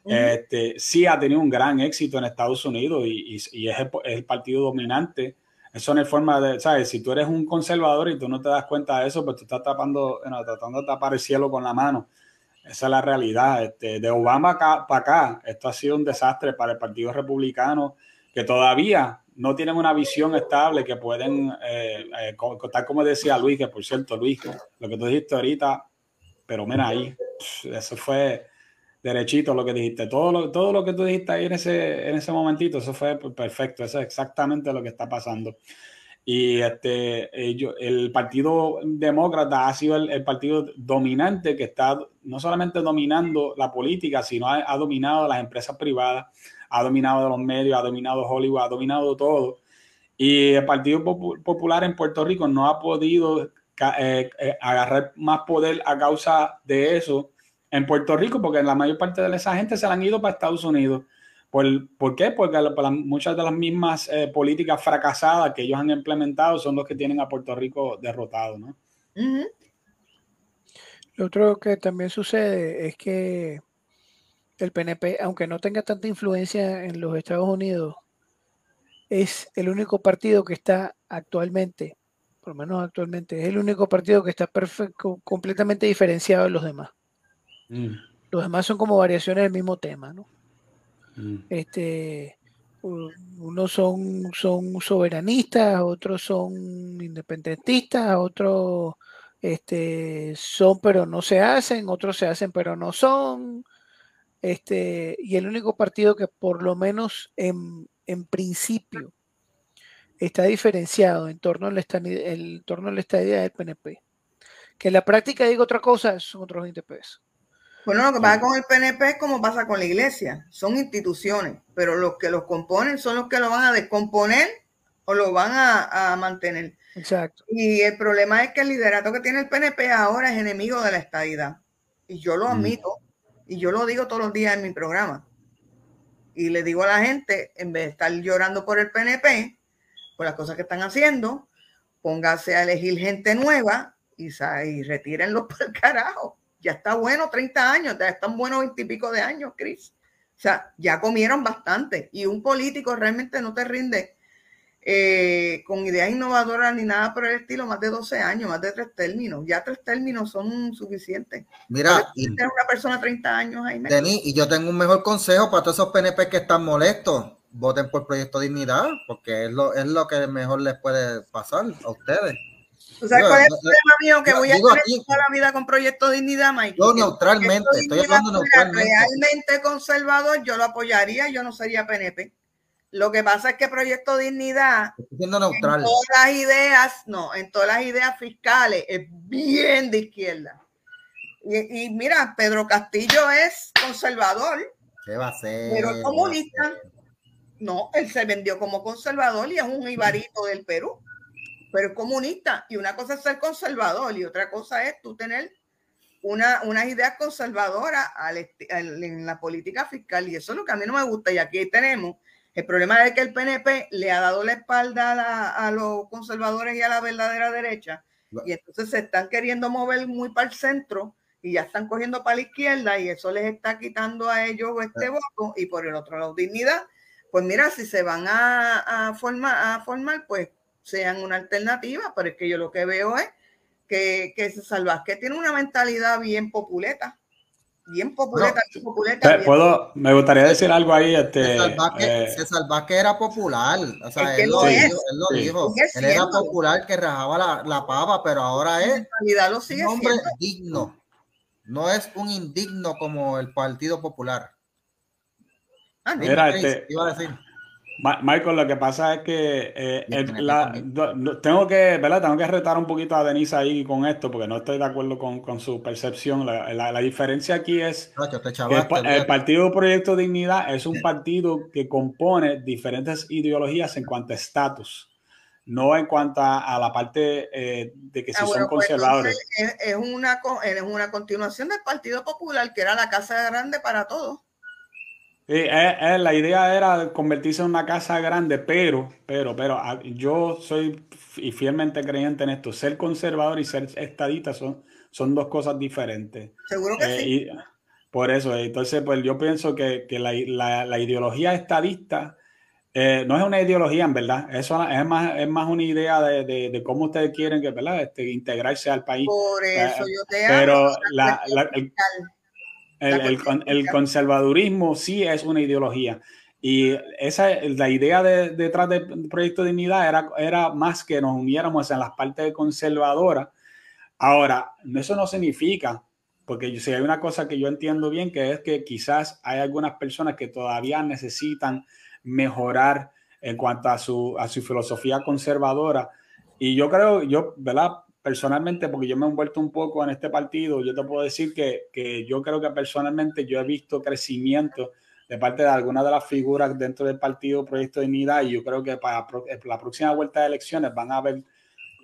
este, sí ha tenido un gran éxito en Estados Unidos y, y, es, el, es el partido dominante eso no forma de, ¿sabes? Si tú eres un conservador y tú no te das cuenta de eso, pues tú estás tapando, tratando de tapar el cielo con la mano. Esa es la realidad. Este, de Obama acá, para acá, esto ha sido un desastre para el Partido Republicano, que todavía no tienen una visión estable que pueden, eh, eh, tal como decía Luis, que por cierto, Luis, lo que tú dijiste ahorita, pero mira ahí, eso fue derechito lo que dijiste. Todo lo, todo lo que tú dijiste ahí en ese, en ese momentito, eso fue perfecto. Eso es exactamente lo que está pasando. Y este, el Partido Demócrata ha sido el, partido dominante que está no solamente dominando la política, sino ha, ha, dominado las empresas privadas, ha dominado los medios, ha dominado Hollywood, ha dominado todo. Y el Partido Popular en Puerto Rico no ha podido eh, eh, agarrar más poder a causa de eso en Puerto Rico, porque la mayor parte de esa gente se la han ido para Estados Unidos. ¿Por, ¿por qué? Porque muchas de las mismas eh, políticas fracasadas que ellos han implementado son los que tienen a Puerto Rico derrotado, ¿no? Lo otro que también sucede es que el PNP, aunque no tenga tanta influencia en los Estados Unidos, es el único partido que está actualmente, por lo menos actualmente, es el único partido que está perfecto, completamente diferenciado de los demás. Mm. Los demás son como variaciones del mismo tema, ¿no? Mm. Este, unos son, son soberanistas, otros son independentistas, otros este, son pero no se hacen, otros se hacen pero no son. Este, y el único partido que por lo menos en, en principio está diferenciado en torno a la, en torno a la estadía del PNP. Que en la práctica digo otra cosa, son otros 20 pesos. Bueno, lo que pasa con el PNP es como pasa con la iglesia. Son instituciones, pero los que los componen son los que lo van a descomponer o lo van a, mantener. Exacto. Y el problema es que el liderato que tiene el PNP ahora es enemigo de la estadidad. Y yo lo mm. admito. Y yo lo digo todos los días en mi programa. Y le digo a la gente, en vez de estar llorando por el PNP, por las cosas que están haciendo, póngase a elegir gente nueva y, y retírenlo por el carajo ya está bueno 30 años, ya están buenos 20 y pico de años, Cris. O sea, ya comieron bastante y un político realmente no te rinde eh, con ideas innovadoras ni nada por el estilo, más de 12 años, más de tres términos. Ya tres términos son suficientes. Mira, y, una persona 30 años ahí. Denis, y yo tengo un mejor consejo para todos esos PNP que están molestos. Voten por Proyecto Dignidad, porque es lo, es lo que mejor les puede pasar a ustedes. ¿Tú sabes cuál es el problema mío? Que voy a tener toda la vida con Proyecto Dignidad, Mike. Yo neutralmente, estoy hablando neutralmente. Realmente conservador, yo lo apoyaría, yo no sería PNP. Lo que pasa es que Proyecto Dignidad, neutral. en todas las ideas, no, en todas las ideas fiscales, es bien de izquierda. Y, mira, Pedro Castillo es conservador. ¿Qué va a ser? Pero comunista. No, él se vendió como conservador y es un ibarito del Perú, pero es comunista. Y una cosa es ser conservador y otra cosa es tú tener una, unas ideas conservadoras en la política fiscal. Y eso es lo que a mí no me gusta. Y aquí tenemos el problema es que el PNP le ha dado la espalda a, los conservadores y a la verdadera derecha, y entonces se están queriendo mover muy para el centro y ya están cogiendo para la izquierda y eso les está quitando a ellos este voto y por el otro lado dignidad. Pues mira, si se van a, formar, a formar, pues sean una alternativa, pero es que yo lo que veo es que, que que tiene una mentalidad bien populeta bien popular, Puedo, me gustaría decir algo ahí. Este, César Vázquez, eh, era popular. O sea, él, lo dijo, él, lo dijo, él era popular que rajaba la, la pava, pero ahora es un hombre digno. No es un indigno como el Partido Popular. Ah, Mira, este, iba a decir. Michael, lo que pasa es que eh, tengo que, ¿verdad? Tengo que retar un poquito a Denise ahí con esto, porque no estoy de acuerdo con, su percepción. La, diferencia aquí es que el, Partido Proyecto Dignidad es un partido que compone diferentes ideologías en cuanto a estatus, no en cuanto a, la parte eh, de que si ah, son pues conservadores. es, una, es una continuación del Partido Popular, que era la casa grande para todos. Eh, eh, la idea era convertirse en una casa grande, pero, pero, pero ah, yo soy y fielmente creyente en esto. Ser conservador y ser estadista son, son dos cosas diferentes. Seguro que eh, sí. por eso, entonces, pues yo pienso que, la, ideología estadista no es una ideología, en verdad. Eso es más, es más una idea de, cómo ustedes quieren que, ¿verdad? Este, integrarse al país. Por eso yo te Pero la, el, conservadurismo sí es una ideología. Y esa, la idea detrás del Proyecto de Dignidad era, era más que nos uniéramos en las partes conservadoras. Ahora, eso no significa, porque si hay una cosa que yo entiendo bien, que es que quizás hay algunas personas que todavía necesitan mejorar en cuanto a su, a su filosofía conservadora. Y yo creo, yo, ¿verdad? Personalmente, porque yo me he envuelto un poco en este partido, yo te puedo decir que, que yo creo que personalmente yo he visto crecimiento de parte de algunas de las figuras dentro del partido Proyecto de Unidad y yo creo que para la próxima vuelta de elecciones van a ver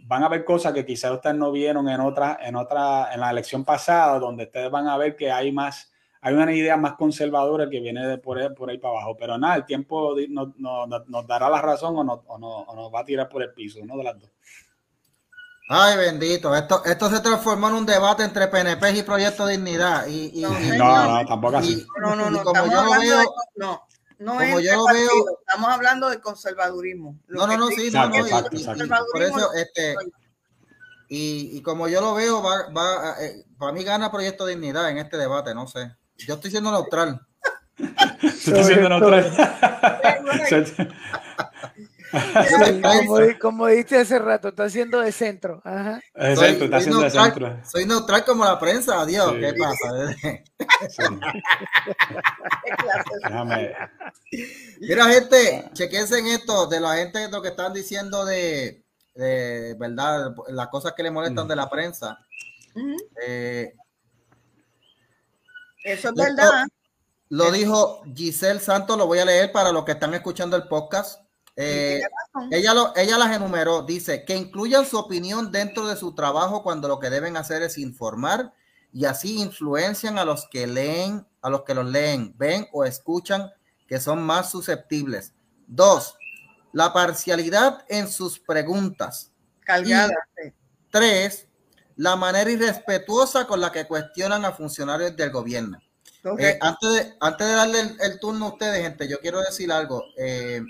van a ver cosas que quizás ustedes no vieron en otra en otra en la elección pasada donde ustedes van a ver que hay más hay una idea más conservadora que viene de por, ahí, por ahí para abajo. Pero nada el tiempo nos, nos, dará la razón o, no, o, no, o nos va a tirar por el piso uno de las dos Ay, bendito. Esto, esto se transformó en un debate entre PNP y Proyecto Dignidad. Y, no, no, tampoco así. no, no, no. Como yo lo veo, de, no, no como yo lo veo, estamos hablando de conservadurismo. no, no, no, sí, no, no. Exacto, por eso, este, y, y, como yo lo veo, va, va, eh, para mí gana Proyecto Dignidad en este debate, no sé. Yo estoy siendo neutral. estoy siendo neutral. como, como, dijiste hace rato, está haciendo de centro. Ajá. soy, está haciendo de centro. Soy neutral como la prensa, adiós. ¿Qué pasa? Mira, gente, chequense en esto de la gente lo que están diciendo de, de verdad, las cosas que le molestan de la prensa. Eh, Eso es verdad. Lo dijo Giselle Santos, lo voy a leer para los que están escuchando el podcast. Eh, ella, lo, ella las enumeró, dice que incluyan su opinión dentro de su trabajo cuando lo que deben hacer es informar y así influencian a los que leen, a los que los leen, ven o escuchan que son más susceptibles. Dos, la parcialidad en sus preguntas. tres, la manera irrespetuosa con la que cuestionan a funcionarios del gobierno. Eh, antes, de, antes de darle el, turno a ustedes, gente, yo quiero decir algo. Eh,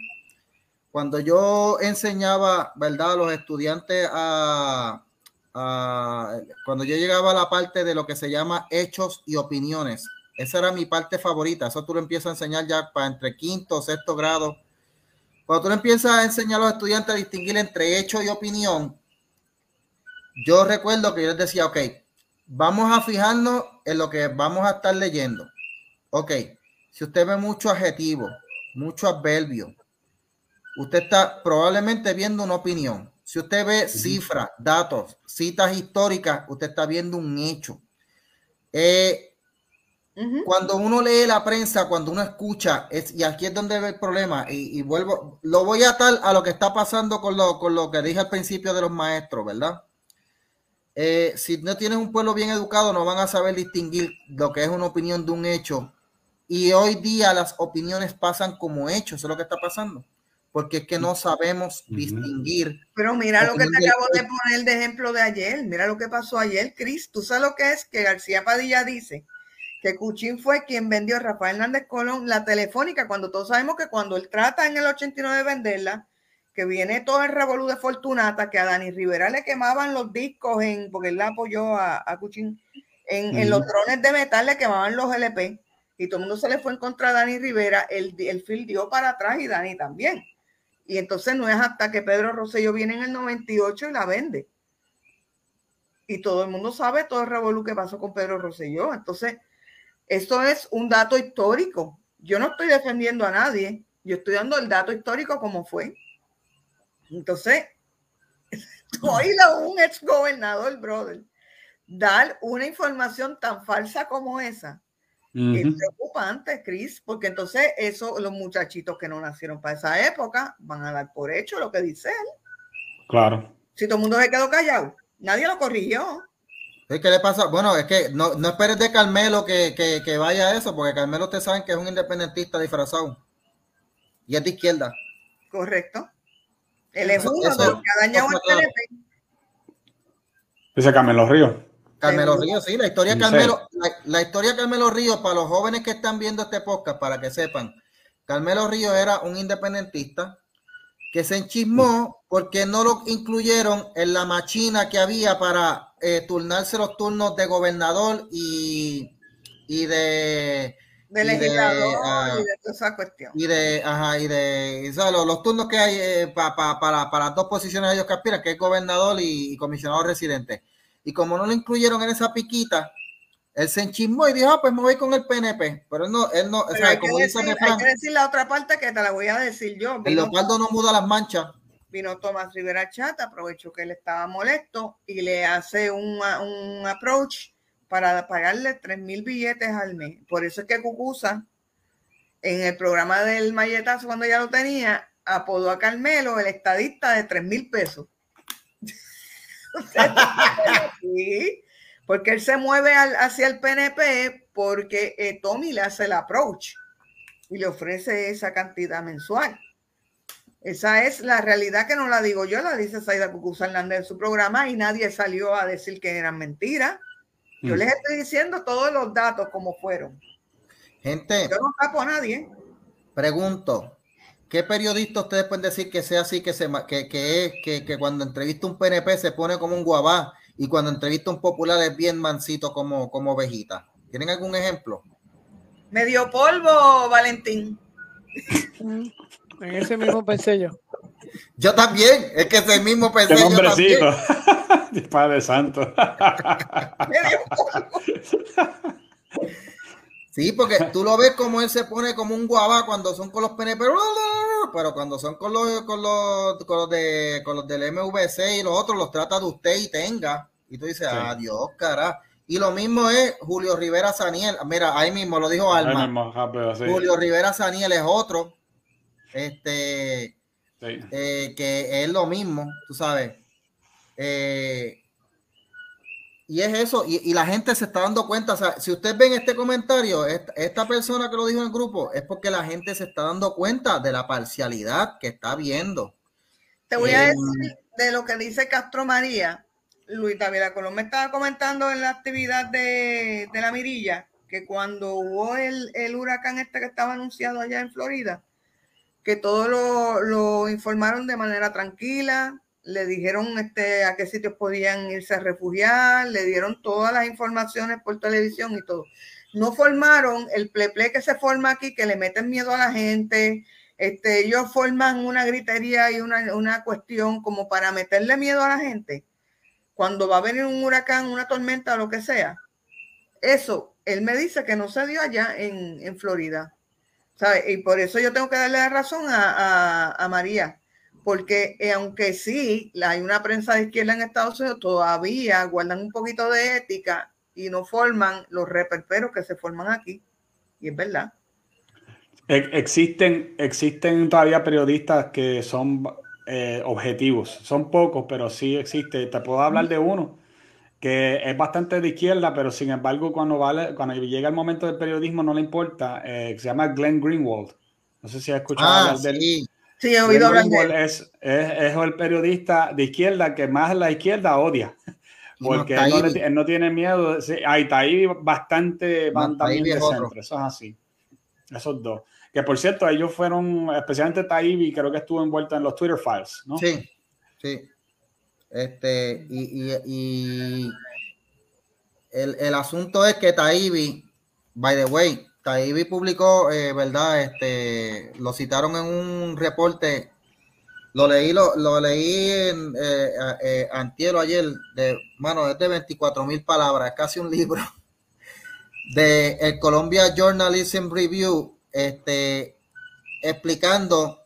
cuando yo enseñaba, ¿verdad? A los estudiantes a, cuando yo llegaba a la parte de lo que se llama hechos y opiniones, esa era mi parte favorita. Eso tú lo empiezas a enseñar ya para entre quinto sexto grado. Cuando tú le empiezas a enseñar a los estudiantes a distinguir entre hecho y opinión, yo recuerdo que yo les decía, ok, vamos a fijarnos en lo que vamos a estar leyendo. Ok, si usted ve mucho adjetivo, mucho adverbio, usted está probablemente viendo una opinión. Si usted ve cifras, datos, citas históricas, usted está viendo un hecho. Eh, cuando uno lee la prensa, cuando uno escucha, es, y aquí es donde ve el problema, y, vuelvo, lo voy a atar a lo que está pasando con lo, con lo que dije al principio de los maestros, ¿verdad? Eh, si no tienes un pueblo bien educado, no van a saber distinguir lo que es una opinión de un hecho. Y hoy día las opiniones pasan como hechos, eso es lo que está pasando, porque es que no sabemos distinguir. Pero mira lo que te acabo de poner de ejemplo de ayer, mira lo que pasó ayer, Cris, tú sabes lo que es que García Padilla dice que Cuchín fue quien vendió a Rafael Hernández Colón la telefónica, cuando todos sabemos que cuando él trata en el 89 de venderla, que viene todo el revolú de Fortunata, que a Dani Rivera le quemaban los discos, en, porque él la apoyó a, a Cuchín, en, en, los drones de metal le quemaban los LP, y todo el mundo se le fue en contra de Dani Rivera, el, el Phil dio para atrás y Dani también. Y entonces no es hasta que Pedro Rosselló viene en el 98 y la vende. Y todo el mundo sabe todo el revolú que pasó con Pedro Rosselló. Entonces, esto es un dato histórico. Yo no estoy defendiendo a nadie, yo estoy dando el dato histórico como fue. Entonces, oílo un ex gobernador, brother, dar una información tan falsa como esa. Es preocupante, Chris, porque entonces eso, los muchachitos que no nacieron para esa época van a dar por hecho lo que dice él. Claro. Si todo el mundo se quedó callado, nadie lo corrigió. ¿Qué le pasa? Bueno, es que no, no esperes de Carmelo que, que, vaya a eso, porque Carmelo ustedes saben que es un independentista disfrazado. Y es de izquierda. Correcto. Él es uno de los que ha dañado el PNP. Dice Carmelo Ríos. Carmelo Ríos, sí, la historia de Carmelo, la, historia de Carmelo Ríos, para los jóvenes que están viendo este podcast, para que sepan, Carmelo Ríos era un independentista que se enchismó porque no lo incluyeron en la machina que había para eh, turnarse los turnos de gobernador y, y de de legislador ah, y de, toda esa cuestión. Y de, ajá, y de los, turnos que hay eh, para, para las dos posiciones ellos que aspiran, que es gobernador y, comisionado residente. Y como no lo incluyeron en esa piquita, él se enchismó y dijo, ah, pues me voy con el PNP. Pero él no, él no, o sea, como dice hay que decir la otra parte que te la voy a decir yo. el Leopardo no muda las manchas. Vino Tomás Rivera Chata, aprovechó que él estaba molesto y le hace un, un approach para pagarle tres mil billetes al mes. Por eso es que Cucusa, en el programa del Mayetazo, cuando ya lo tenía, apodó a Carmelo el estadista de tres mil pesos. Sí, porque él se mueve hacia el PNP porque eh, Tommy le hace el approach y le ofrece esa cantidad mensual. Esa es la realidad que no la digo yo, la dice Saida Cucusa Hernández en su programa y nadie salió a decir que eran mentiras. Yo mm. les estoy diciendo todos los datos como fueron. Gente. Yo no tapo a nadie. Pregunto, ¿qué periodista ustedes pueden decir que sea así, que, se, que, que, que, que cuando entrevista un PNP se pone como un guabá y cuando entrevista un popular es bien mansito como, como ovejita? ¿Tienen algún ejemplo? Medio polvo, Valentín. En ese mismo pensé yo. Yo también, es que ese mismo pensé yo también. Padre Santo. sí, porque tú lo ves como él se pone como un guabá cuando son con los PNP, pero cuando son con los, con los, con los, de, con los del MVC y los otros, los trata de usted y tenga. Y tú dices, adiós, cara. Y lo mismo es Julio Rivera Saniel. Mira, ahí mismo lo dijo Alma. Julio Rivera Saniel es otro. Este, eh, que es lo mismo, tú sabes. Eh, y es eso, y, la gente se está dando cuenta, o sea, si usted ven este comentario, esta, persona que lo dijo en el grupo, es porque la gente se está dando cuenta de la parcialidad que está viendo. Te voy a eh, decir de lo que dice Castro María. Luis David Colón me estaba comentando en la actividad de, la mirilla que cuando hubo el, el huracán este que estaba anunciado allá en Florida, que todo lo, lo informaron de manera tranquila, le dijeron este, a qué sitios podían irse a refugiar, le dieron todas las informaciones por televisión y todo. No formaron el pleple que se forma aquí, que le meten miedo a la gente. Este, ellos forman una gritería y una, una cuestión como para meterle miedo a la gente. Cuando va a venir un huracán, una tormenta o lo que sea. Eso, él me dice que no se dio allá en, en Florida. ¿Sabe? Y por eso yo tengo que darle la razón a, a, a María porque eh, aunque sí hay una prensa de izquierda en Estados Unidos, todavía guardan un poquito de ética y no forman los reperperos que se forman aquí. Y es verdad. Existen, existen todavía periodistas que son eh, objetivos. Son pocos, pero sí existe. Te puedo hablar de uno que es bastante de izquierda, pero sin embargo cuando, vale, cuando llega el momento del periodismo no le importa. Eh, se llama Glenn Greenwald. No sé si has escuchado Ah, hablar de él. sí. Sí, he oído hablar de Greenwald él. es, es, es el periodista de izquierda que más la izquierda odia. Porque No, él, no, le- Taibbi. él no tiene miedo. Sí, hay Taibbi bastante de es centro. Eso es así. Esos dos. Que por cierto, ellos fueron, especialmente Taibbi, creo que estuvo envuelto en los Twitter files, ¿no? Sí, sí. Este, y, y, y el, el asunto es que Taibbi, by the way, Taibbi publicó, eh, ¿verdad? Este, lo citaron en un reporte, lo leí, lo, leí en, eh, eh, antier o ayer, de, mano, es de 24 mil palabras, casi un libro, de el Columbia Journalism Review, este, explicando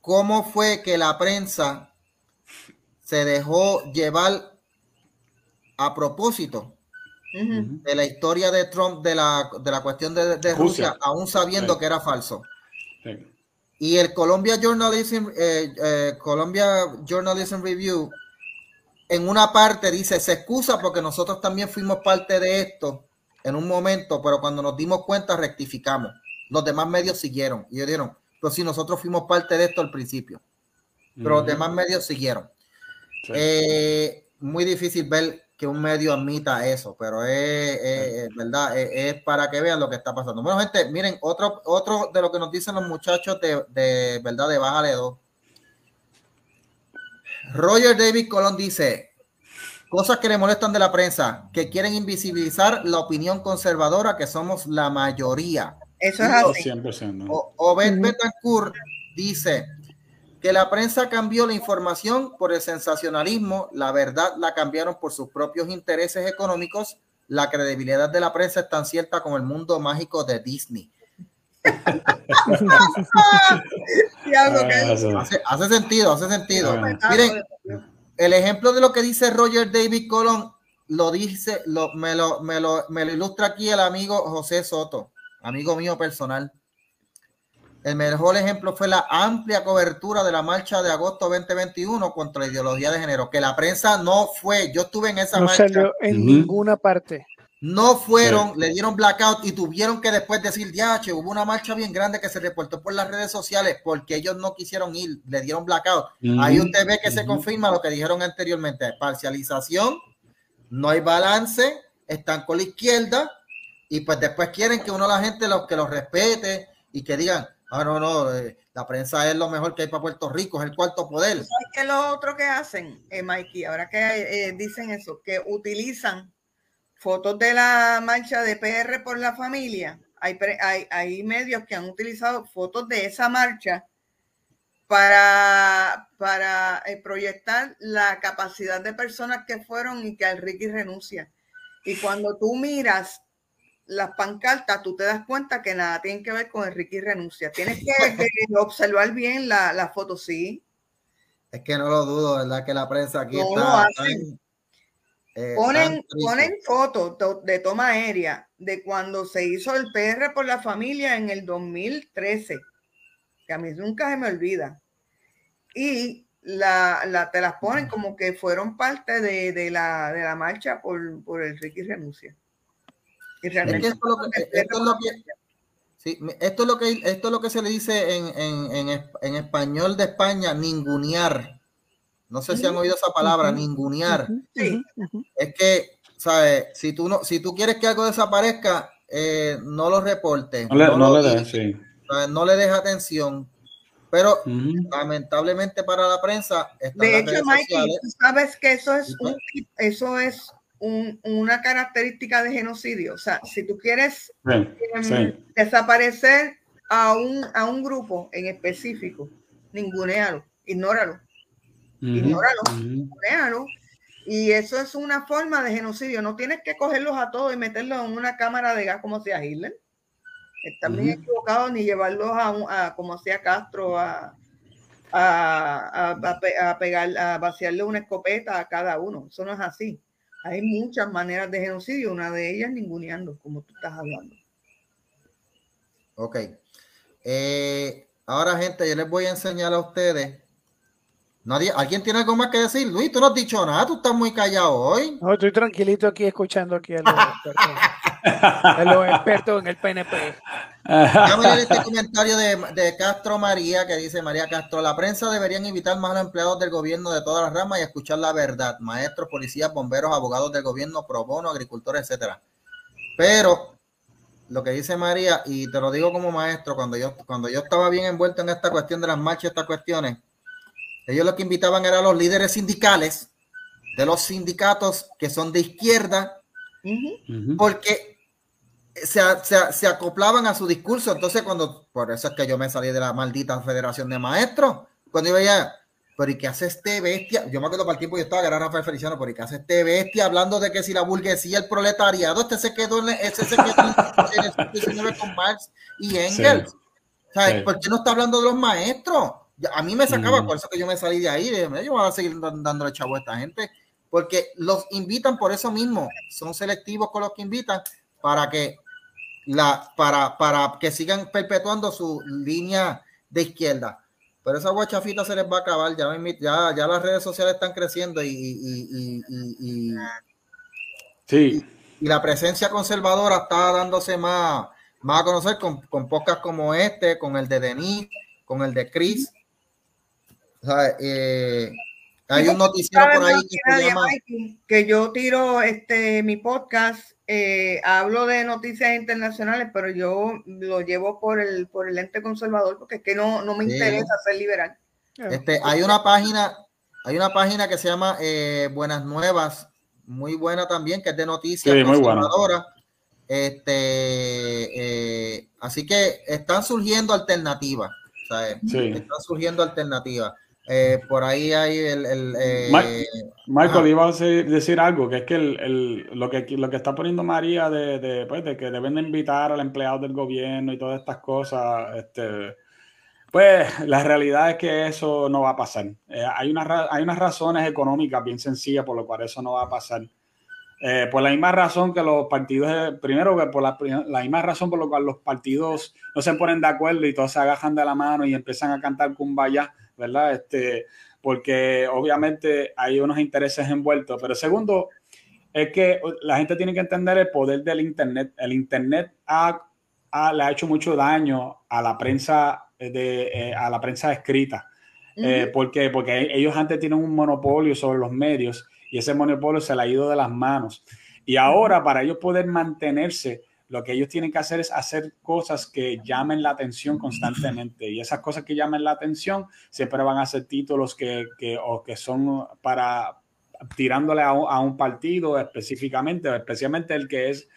cómo fue que la prensa se dejó llevar a propósito Ujú. de la historia de Trump, de la, de la cuestión de, de Rusia, Rusia. aún sabiendo que era falso. Y el Columbia Journalism, eh, eh, Columbia Journalism Review, en una parte dice, se excusa porque nosotros también fuimos parte de esto en un momento, pero cuando nos dimos cuenta rectificamos. Los demás medios siguieron y ellos dijeron, pero si nosotros fuimos parte de esto al principio, pero los Ujú. demás medios siguieron. Sí. Eh, muy difícil ver que un medio admita eso, pero es, es- es verdad, es, es para que vean lo que está pasando. Bueno, gente, miren, otro, otro de lo que nos dicen los muchachos de, de verdad de Bájale 2. Roger David Colón dice cosas que le molestan de la prensa, que quieren invisibilizar la opinión conservadora, que somos la mayoría. Eso es así. 100%. O- Obed. Betancourt dice que la prensa cambió la información por el sensacionalismo, la verdad la cambiaron por sus propios intereses económicos, la credibilidad de la prensa es tan cierta como el mundo mágico de Disney. Ah. Hace, hace sentido, hace sentido. Ah. Miren, el ejemplo de lo que dice Roger David Colón lo dice, lo, me, lo, me, lo, me lo ilustra aquí el amigo José Soto, amigo mío personal. El mejor ejemplo fue la amplia cobertura de la marcha de agosto 2021 contra la ideología de género, que la prensa no fue, yo estuve en esa No marcha, salió en ninguna parte. no fueron, le dieron blackout y tuvieron que después decir, ya, che, hubo una marcha bien grande que se reportó por las redes sociales porque ellos no quisieron ir, le dieron blackout. Ahí usted ve que se confirma lo que dijeron anteriormente, parcialización, no hay balance, están con la izquierda y pues después quieren que uno la gente los que los respete y que digan, ah, no, no, eh, la prensa es lo mejor que hay para Puerto Rico, es el cuarto poder. ¿Sabes qué es lo otro que hacen, eh, Mikey? Ahora que eh, dicen eso, que utilizan fotos de la marcha de PR por la familia. Hay, hay medios que han utilizado fotos de esa marcha para, para eh, proyectar la capacidad de personas que fueron y que al Ricky renuncia. Y cuando tú miras las pancartas, tú te das cuenta que nada tiene que ver con Ricky renuncia. Tienes que, observar bien la, la foto, sí. Es que no lo dudo, ¿verdad? Que la prensa aquí No está. tan, eh, Ponen, fotos to- de toma aérea de cuando se hizo el PR por la familia en el 2013, que a mí nunca se me olvida. Y la, la- te las ponen como que fueron parte de, de la, de la marcha por, por el Ricky Renuncia. Y Es realmente que esto es lo que, fue esto es lo que- sí, esto es lo que esto es lo que se le dice en, en, en, es- en español de España, ningunear. No sé si han oído esa palabra, Ujú. ningunear. Sí. Es que, ¿sabes? Si tú no, si tú quieres que algo desaparezca, eh, no lo reportes. No le, no lo le des, sí. no le deja atención. Pero lamentablemente para la prensa. De hecho, Mikey, tú sabes que eso es, un, pues eso es una característica de genocidio. O sea, si tú quieres em, desaparecer a un, a un grupo en específico, ningunealo, ignóralo. Ignóralo, Y eso es una forma de genocidio. No tienes que cogerlos a todos y meterlos en una cámara de gas como sea Hitler. Están bien equivocados ni llevarlos a, como hacía Castro a, a, a, pegar, a vaciarle una escopeta a cada uno. Eso no es así. Hay muchas maneras de genocidio, una de ellas ninguneando, como tú estás hablando. Ok. Eh, ahora, gente, yo les voy a enseñar a ustedes. Nadie, ¿Alguien tiene algo más que decir? Luis, tú no has dicho nada, tú estás muy callado hoy. No, estoy tranquilito aquí escuchando aquí a los expertos, los expertos en el PNP. Vamos a este comentario de, de, Castro María que dice María Castro, la prensa deberían invitar más a los empleados del gobierno de todas las ramas y escuchar la verdad, maestros, policías, bomberos, abogados del gobierno, pro bono, agricultores, etcétera. Pero lo que dice María, y te lo digo como maestro, cuando yo, cuando yo estaba bien envuelto en esta cuestión de las marchas, estas cuestiones, ellos lo que invitaban eran los líderes sindicales de los sindicatos que son de izquierda, porque se, se, acoplaban a su discurso. Entonces, cuando, por eso es que yo me salí de la maldita Federación de Maestros, cuando yo veía, pero ¿y qué hace este bestia? Yo me acuerdo para el tiempo yo estaba agarrando a Rafael Feliciano, pero ¿y qué hace este bestia hablando de que si la burguesía, el proletariado, este se quedó en, ese se quedó en el con Marx y Engels. ¿Por qué no está hablando de los maestros? A mí me sacaba, por eso que yo me salí de ahí, de, yo voy a seguir dándole chavo a esta gente, porque los invitan por eso mismo, son selectivos con los que invitan para que la, para, para que sigan perpetuando su línea de izquierda. Pero esa guachafita se les va a acabar, ya, ya, ya las redes sociales están creciendo y, y, y, sí. y, la presencia conservadora está dándose más, más a conocer con, con podcasts como este, con el de Denis, con el de Chris. Eh, hay un noticiero por ahí que, que yo tiro este mi podcast eh, hablo de noticias internacionales, pero yo lo llevo por el, por el ente conservador porque es que no, no me interesa ser liberal. Este, hay una página, hay una página que se llama eh, Buenas Nuevas, muy buena también, que es de noticias conservadoras. Este, eh, así que están surgiendo alternativas. Están surgiendo alternativas. Eh, por ahí hay el... el eh, Michael, iba a decir, algo, que es que, el, lo, que lo que está poniendo María de, de, pues, de, que deben de invitar al empleado del gobierno y todas estas cosas, este, pues la realidad es que eso no va a pasar. Eh, hay, una, hay unas razones económicas bien sencillas por lo cual eso no va a pasar. por la misma razón que los partidos, primero que por la, la, misma razón por la cual los partidos no se ponen de acuerdo y todos se agajan de la mano y empiezan a cantar cumbaya ¿verdad? Este, porque obviamente hay unos intereses envueltos. Pero segundo, es que la gente tiene que entender el poder del Internet. El Internet ha, le ha hecho mucho daño a la prensa, de, eh, a la prensa escrita. Eh, porque, porque ellos antes tienen un monopolio sobre los medios y ese monopolio se le ha ido de las manos. Y ahora, para ellos poder mantenerse, lo que ellos tienen que hacer es hacer cosas que llamen la atención constantemente y esas cosas que llamen la atención siempre van a ser títulos que, que o que son para tirándole a un, partido específicamente, especialmente el que es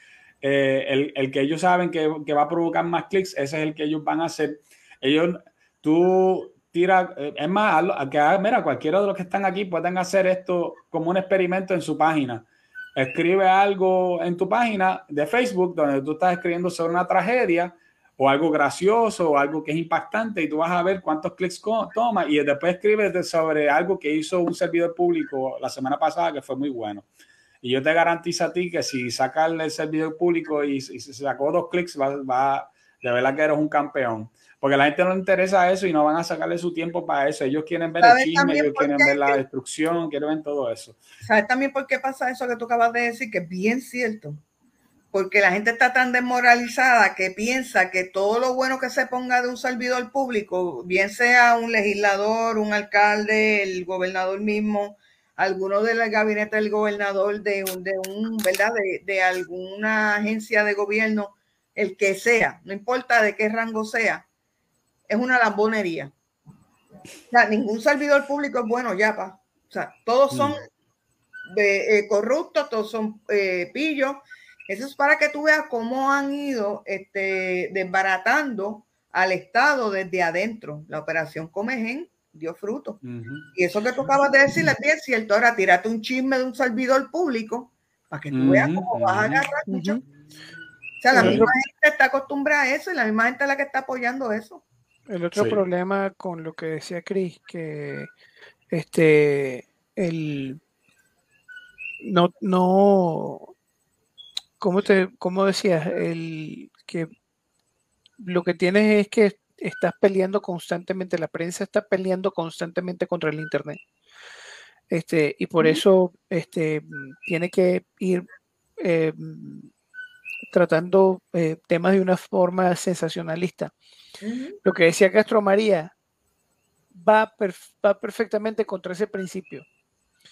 eh, el, el, que ellos saben que, que, va a provocar más clics, ese es el que ellos van a hacer. Ellos, tú tiras, eh, es más, que mira, cualquiera de los que están aquí pueden hacer esto como un experimento en su página escribe algo en tu página de Facebook donde tú estás escribiendo sobre una tragedia o algo gracioso o algo que es impactante y tú vas a ver cuántos clics toma y después escribes sobre algo que hizo un servidor público la semana pasada que fue muy bueno. Y yo te garantizo a ti que si sacas el servidor público y, y se sacó dos clics, va, va, de verdad que eres un campeón. Porque a la gente no le interesa eso y no van a sacarle su tiempo para eso. Ellos quieren ver el chisme, ellos quieren ver la destrucción, quieren ver todo eso. ¿Sabes también por qué pasa eso que tú acabas de decir? Que es bien cierto. Porque la gente está tan desmoralizada que piensa que todo lo bueno que se ponga de un servidor público, bien sea un legislador, un alcalde, el gobernador mismo, alguno del gabinete del gobernador, de un, de un ¿verdad? De, de alguna agencia de gobierno, el que sea, no importa de qué rango sea, es una lambonería. O sea, ningún servidor público es bueno ya, pa. O sea, todos son mm. eh, corruptos, todos son eh, pillos. Eso es para que tú veas cómo han ido este, desbaratando al Estado desde adentro. La operación Comegen dio fruto. Y eso que tú acabas de decir es bien cierto. Ahora, tírate un chisme de un servidor público para que tú veas cómo vas a agarrar mucho. O sea, la misma gente está acostumbrada a eso y la misma gente es la que está apoyando eso. El otro problema con lo que decía Chris, que este, el, no, no, ¿cómo, te, cómo decías? El, que lo que tienes es que estás peleando constantemente, la prensa está peleando constantemente contra el Internet. Este, y por eso este, tiene que ir eh, tratando eh, temas de una forma sensacionalista. Lo que decía Castro María va, va perfectamente contra ese principio.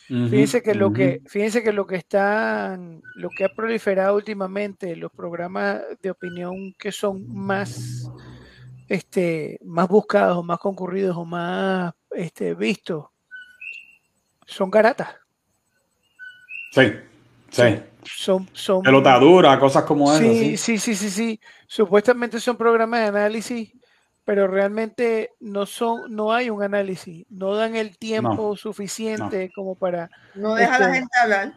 fíjense que lo que fíjense que lo que están lo que ha proliferado últimamente los programas de opinión que son más este más buscados o más concurridos o más este vistos son garatas. Sí. Sí son, son pelotadura cosas como sí, sí sí sí sí supuestamente son programas de análisis pero realmente no son, no hay un análisis, no dan el tiempo suficiente como para. No deja a la este, gente hablar.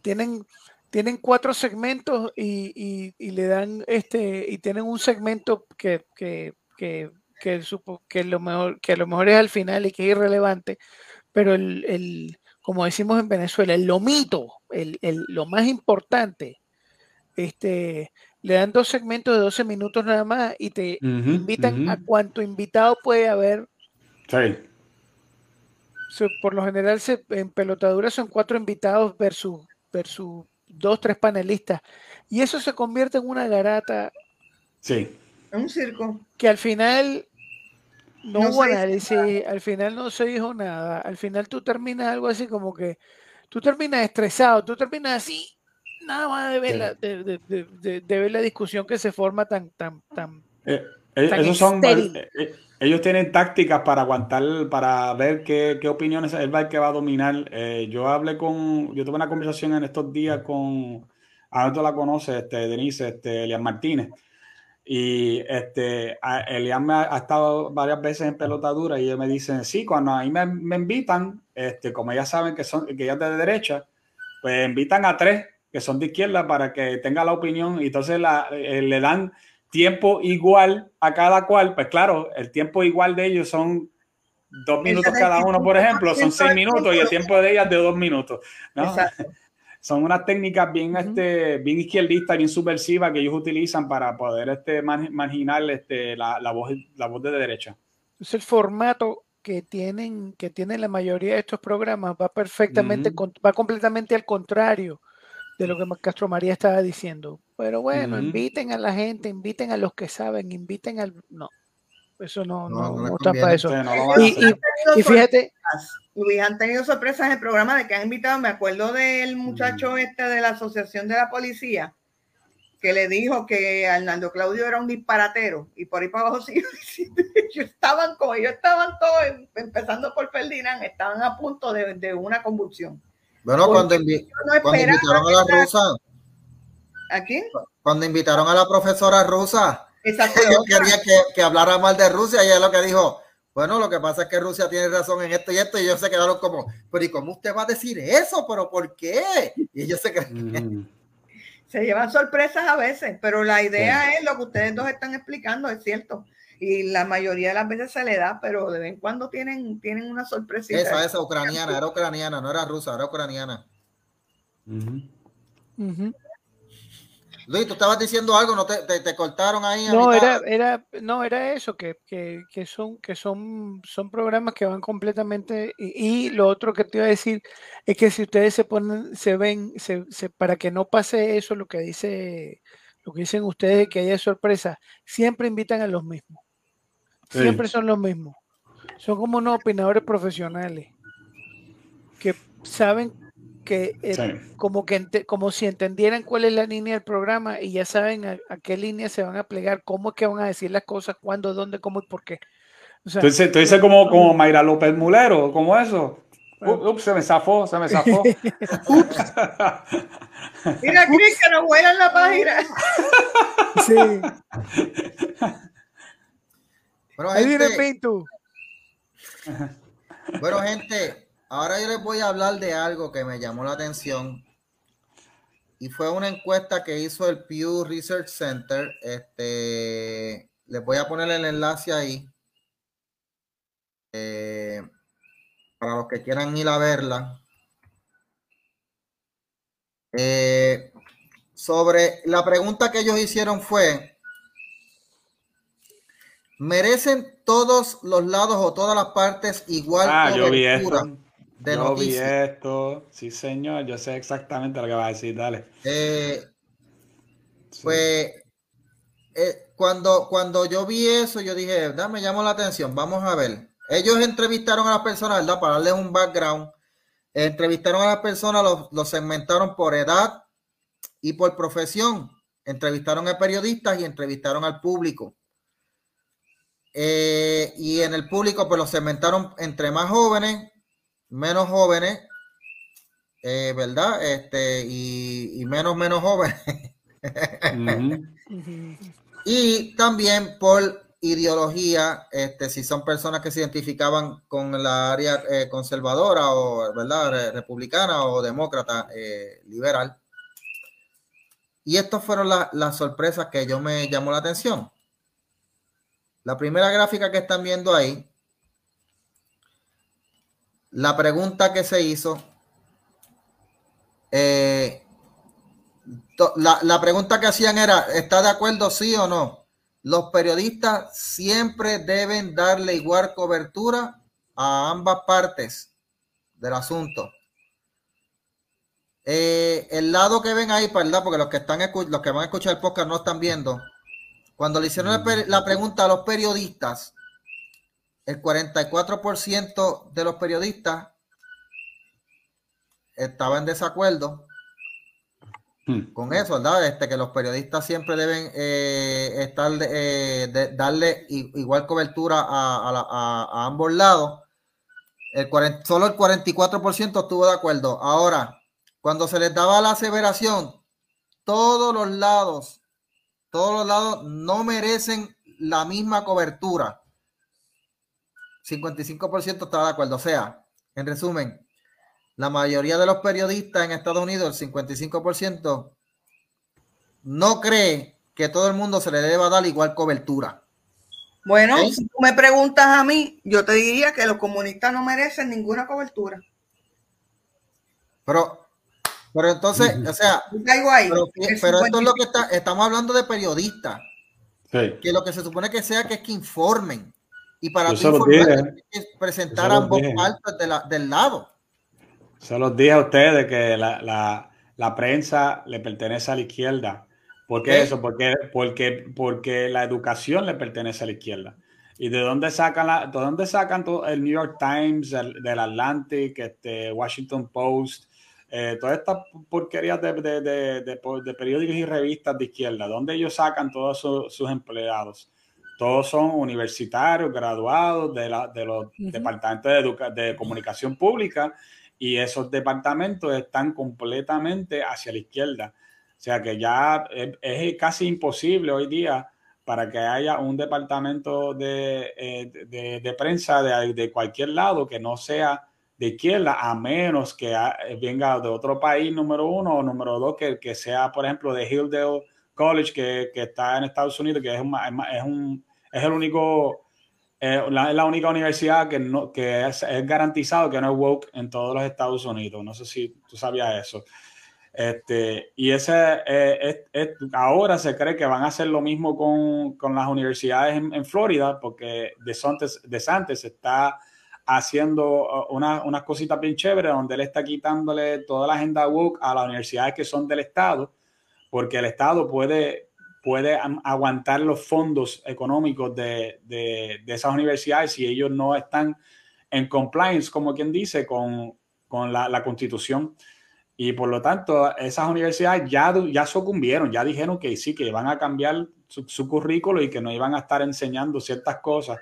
Tienen, tienen cuatro segmentos y, le dan este, y tienen un segmento que, que, que, que, lo mejor, que a lo mejor es al final y que es irrelevante, pero el, el como decimos en Venezuela, el lomito, el, el, lo más importante, este, le dan dos segmentos de 12 minutos nada más y te invitan a cuánto invitado puede haber. Sí. por lo general se, en pelotadura son cuatro invitados versus, versus dos, tres panelistas. Y eso se convierte en una garata. Sí. Un circo. Que al final no, hubo análisis, al final no se dijo nada. Al final tú terminas algo así como que tú terminas estresado, tú terminas así nada más de ver, la, de, de, de, ver la discusión que se forma tan, tan, tan. Eh, eh, esos son, eh, ellos tienen tácticas para aguantar, para ver qué, qué opiniones él va el que va a dominar. yo hablé con, yo tuve una conversación en estos días con, a tú la conoces, este, Denise, este, Elian Martínez. Y este, Elian me ha, estado varias veces en pelotadura y ellos me dicen, sí, cuando a mí me, me invitan, este, como ya saben que son que ya de derecha, pues invitan a tres que son de izquierda para que tenga la opinión y entonces la, eh, le dan tiempo igual a cada cual. Pues claro, el tiempo igual de ellos son dos minutos cada uno, por ejemplo, son seis minutos y el tiempo de ellas de dos minutos. Son unas técnicas bien, este, bien izquierdistas, bien subversivas que ellos utilizan para poder este, marginar este, la, la, voz, la voz de derecha. Es el formato que tienen, que tienen la mayoría de estos programas, va perfectamente, va completamente al contrario de lo que Castro María estaba diciendo. Pero bueno, inviten a la gente, inviten a los que saben, inviten al... No, eso no, no, no, está para eso. y, fíjate... Luis, han tenido sorpresas en el programa de que han invitado, me acuerdo del muchacho este de la Asociación de la Policía, que le dijo que Arnaldo Claudio era un disparatero y por ahí para abajo sí, ellos estaban como ellos estaban todos, em, empezando por Ferdinand, estaban a punto de, de una convulsión. Bueno, cuando, invitaron a la rusa. ¿A quién? Cuando invitaron a la profesora rusa. Exacto. Yo quería que, hablara mal de Rusia y ella lo que dijo, bueno, lo que pasa es que Rusia tiene razón en esto y esto, y ellos se quedaron como, pero ¿y cómo usted va a decir eso? ¿Pero por qué? Y ellos se quedaron. Mm. Se llevan sorpresas a veces, pero la idea es lo que ustedes dos están explicando, es cierto y la mayoría de las veces se le da, pero de vez en cuando tienen, tienen una sorpresa. Esa, esa, ucraniana, era ucraniana, no era rusa, era ucraniana. Luis, tú estabas diciendo algo, no te, te, cortaron ahí. No, era, era, no, era eso, que, que, que, son, que son, son programas que van completamente. Y, lo otro que te iba a decir es que si ustedes se ponen, se ven, se, se, para que no pase eso, lo que dice, lo que dicen ustedes, que haya sorpresa, siempre invitan a los mismos. Siempre son los mismos. Son como unos opinadores profesionales que saben que eh, como que como si entendieran cuál es la línea del programa y ya saben a, qué línea se van a plegar, cómo es que van a decir las cosas, cuándo, dónde, cómo y por qué. Entonces, tú dices como, como Mayra López Mulero, como eso. Ups, se me zafó, se me zafó. Mira, Cris, que nos vuelan la página. sí. Bueno, gente, bueno, gente, ahora yo les voy a hablar de algo que me llamó la atención. Y fue una encuesta que hizo el Pew Research Center. Este, les voy a poner el enlace ahí. Eh, para los que quieran ir a verla. Eh, sobre la pregunta que ellos hicieron fue, ¿Merecen todos los lados o todas las partes igual ah, yo vi esto. De yo vi esto. Sí, señor. Yo sé exactamente lo que va a decir. Dale. Eh, pues eh, cuando, cuando yo vi eso, yo dije, me llamó la atención. Vamos a ver. Ellos entrevistaron a las personas, ¿verdad? Para darles un background. Entrevistaron a las personas, los, los segmentaron por edad y por profesión. Entrevistaron a periodistas y entrevistaron al público. Eh, y en el público, pues los segmentaron entre más jóvenes, menos jóvenes, eh, ¿verdad? Este, y, menos, menos jóvenes. y también por ideología, este, si son personas que se identificaban con la área eh, conservadora o, ¿verdad? Republicana o demócrata liberal. Y estas fueron las sorpresas que yo me llamó la atención. La primera gráfica que están viendo ahí, la pregunta que se hizo, eh, la, pregunta que hacían era, ¿está de acuerdo sí o no? Los periodistas siempre deben darle igual cobertura a ambas partes del asunto. Eh, el lado que ven ahí, ¿verdad? Porque los que están los que van a escuchar el podcast no están viendo. Cuando le hicieron la pregunta a los periodistas, el 44% de los periodistas estaba en desacuerdo hmm. con eso, ¿verdad? Este, que los periodistas siempre deben eh, estar, eh, darle igual cobertura a, ambos lados. El solo el 44% estuvo de acuerdo. Ahora, cuando se les daba la aseveración, todos los lados todos los lados no merecen la misma cobertura. 55% está de acuerdo. O sea, en resumen, la mayoría de los periodistas en Estados Unidos, el 55%, no cree que todo el mundo se le deba dar igual cobertura. Bueno, si tú me preguntas a mí, yo te diría que los comunistas no merecen ninguna cobertura. Pero pero entonces, o sea, pero, esto es lo que está, estamos hablando de periodistas. Que lo que se supone que sea que es que informen. Y para informar, presentar ambos partes del lado. Se los dije a ustedes que la, prensa le pertenece a la izquierda. ¿Por qué, eso? Porque, porque, porque la educación le pertenece a la izquierda. ¿Y de dónde sacan, la, de dónde sacan todo el New York Times, el, del Atlantic, este, Washington Post, eh, todas estas porquerías de, de, periódicos y revistas de izquierda, donde ellos sacan todos sus empleados. Todos son universitarios, graduados de, los departamentos de, comunicación pública y esos departamentos están completamente hacia la izquierda. O sea que ya es, casi imposible hoy día para que haya un departamento de, eh, de prensa de, cualquier lado que no sea de izquierda, a menos que eh, venga de otro país, número uno, o número dos, que, que sea, por ejemplo, de Hilldale College, que, que, está en Estados Unidos, que es, un, es, un, es el único, eh, la, la, única universidad que, no, que es, es, garantizado que no es woke en todos los Estados Unidos. No sé si tú sabías eso. Este, y ese, eh, ahora se cree que van a hacer lo mismo con, con las universidades en, Florida, porque DeSantis, DeSantis está haciendo uh, unas una cositas bien chéveres donde él está quitándole toda la agenda woke a las universidades que son del Estado, porque el Estado puede, puede aguantar los fondos económicos de, de, esas universidades si ellos no están en compliance, como quien dice, con, con la, constitución. Y por lo tanto, esas universidades ya, ya sucumbieron, ya dijeron que sí, que van a cambiar su, su currículo y que no iban a estar enseñando ciertas cosas.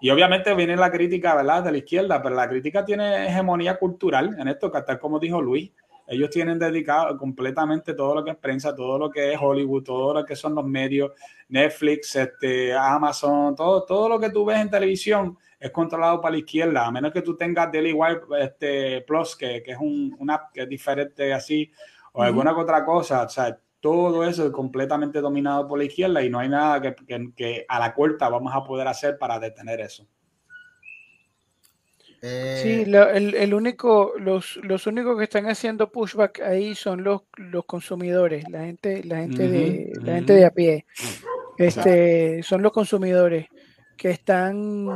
Y obviamente viene la crítica, ¿verdad?, de la izquierda, pero la crítica tiene hegemonía cultural en esto, que tal como dijo Luis, ellos tienen dedicado completamente todo lo que es prensa, todo lo que es Hollywood, todo lo que son los medios, Netflix, este, Amazon, todo, todo lo que tú ves en televisión es controlado para la izquierda, a menos que tú tengas Daily Wire este, Plus, que, que es un, una app que es diferente así, o alguna otra cosa, o sea, todo eso es completamente dominado por la izquierda y no hay nada que, que, que a la corta vamos a poder hacer para detener eso. Eh, sí, el, el, único, los, los únicos que están haciendo pushback ahí son los, los consumidores, la gente, la gente uh -huh, de, uh -huh. la gente de a pie. Este, son los consumidores que están,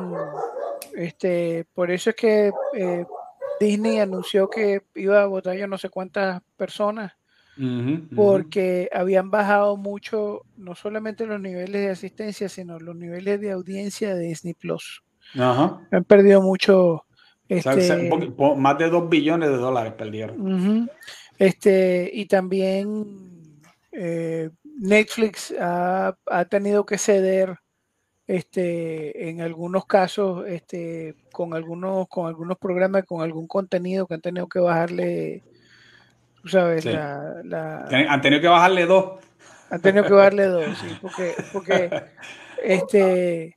este, por eso es que eh, Disney anunció que iba a votar yo no sé cuántas personas, uh -huh, porque habían bajado mucho, no solamente los niveles de asistencia, sino los niveles de audiencia de Disney Plus. Ajá. Han perdido mucho este, o sea, más de 2 billones de dólares perdieron. Uh -huh. este, y también eh, Netflix ha, ha, tenido que ceder este, en algunos casos este, con, algunos, con algunos programas, con algún contenido que han tenido que bajarle, tú sabes, sí. la, la, Han tenido que bajarle dos. Han tenido que bajarle dos, sí, porque, porque este,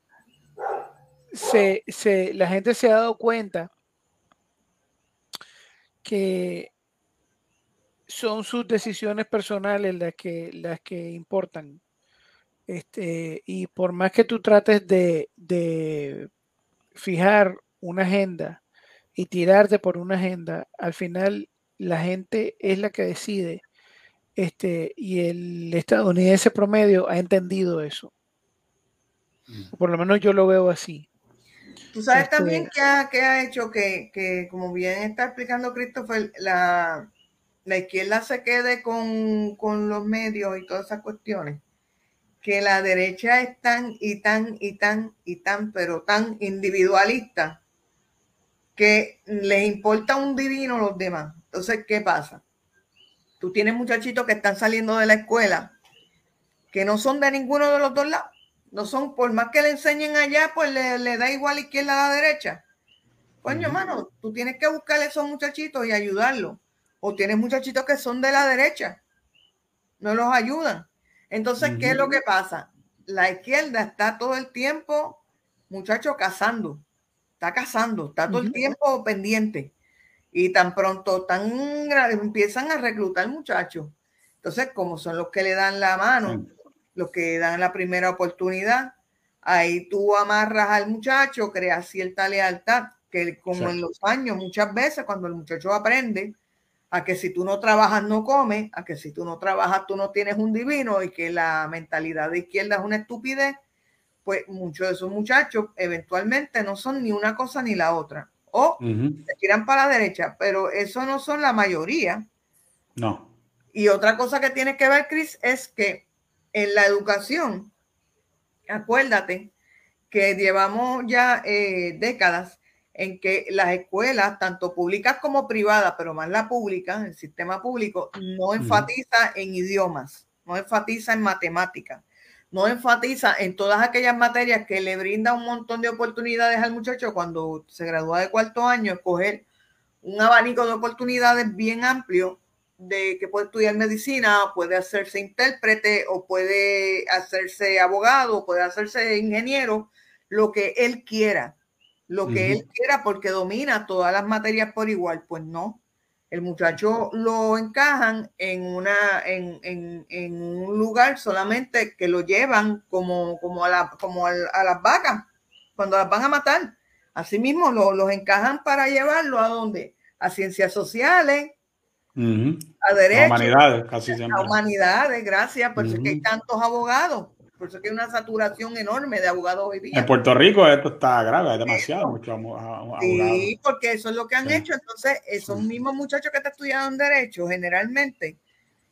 se, se, la gente se ha dado cuenta que son sus decisiones personales las que, las que importan. Este, y por más que tú trates de, de fijar una agenda y tirarte por una agenda, al final la gente es la que decide. Este, y el estadounidense promedio ha entendido eso. Por lo menos yo lo veo así. Tú sabes este, también que ha, que ha hecho que, que, como bien está explicando Christopher, la, la izquierda se quede con, con, los medios y todas esas cuestiones, que la derecha es tan y tan y tan y tan, pero tan individualista, que les importa un divino los demás. Entonces, ¿qué pasa? Tú tienes muchachitos que están saliendo de la escuela, que no son de ninguno de los dos lados no son, por más que le enseñen allá, pues le, le da igual izquierda a la derecha. Coño, hermano, tú tienes que buscarle a esos muchachitos y ayudarlos. O tienes muchachitos que son de la derecha, no los ayudan. Entonces, uh -huh. ¿qué es lo que pasa? La izquierda está todo el tiempo, muchacho, cazando. Está cazando, está todo uh -huh. el tiempo pendiente. Y tan pronto tan empiezan a reclutar muchachos. Entonces, como son los que le dan la mano, uh los que dan la primera oportunidad. Ahí tú amarras al muchacho, creas cierta lealtad, que como en los años, muchas veces cuando el muchacho aprende a que si tú no trabajas no comes, a que si tú no trabajas tú no tienes un divino y que la mentalidad de izquierda es una estupidez, pues muchos de esos muchachos eventualmente no son ni una cosa ni la otra. O uh -huh. se tiran para la derecha, pero eso no son la mayoría. No. Y otra cosa que tiene que ver, Chris, es que en la educación, acuérdate que llevamos ya eh, décadas en que las escuelas, tanto públicas como privadas, pero más la pública, el sistema público, no enfatiza en idiomas, no enfatiza en matemáticas, no enfatiza en todas aquellas materias que le brinda un montón de oportunidades al muchacho cuando se gradúa de cuarto año, escoger un abanico de oportunidades bien amplio de que puede estudiar medicina, puede hacerse intérprete o puede hacerse abogado, puede hacerse ingeniero, lo que él quiera, lo que uh -huh. él quiera porque domina todas las materias por igual, pues no. El muchacho lo encajan en una en, en, en un lugar solamente que lo llevan como, como, a, la, como a, a las vacas cuando las van a matar. Asimismo, lo, los encajan para llevarlo a donde? A ciencias sociales, Uh -huh. A derecho. A humanidades, casi siempre. A humanidades, gracias. Por uh -huh. eso que hay tantos abogados. Por eso que hay una saturación enorme de abogados hoy día. En Puerto Rico esto está grave, hay demasiado, mucho abogados. Sí, porque eso es lo que han sí. hecho. Entonces, esos sí. mismos muchachos que te estudiaron Derecho, generalmente,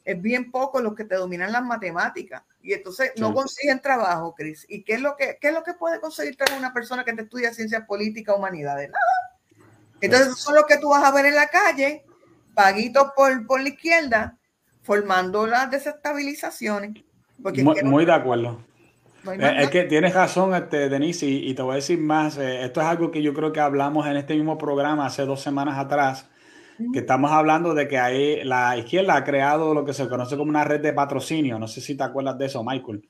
es bien poco los que te dominan las matemáticas. Y entonces sí. no consiguen trabajo, Cris. ¿Y qué es, lo que, qué es lo que puede conseguir una persona que te estudia ciencias políticas, humanidades? Nada. Entonces, son los que tú vas a ver en la calle vaguitos por, por la izquierda, formando las desestabilizaciones. Porque muy, de acuerdo. Eh, es, que tienes razón, este, Denise, y, te voy a decir más. Eh, esto es algo que yo creo que hablamos en este mismo programa hace dos semanas atrás, que estamos hablando de que ahí la izquierda ha creado lo que se conoce como una red de patrocinio. No sé si te acuerdas de eso, Michael.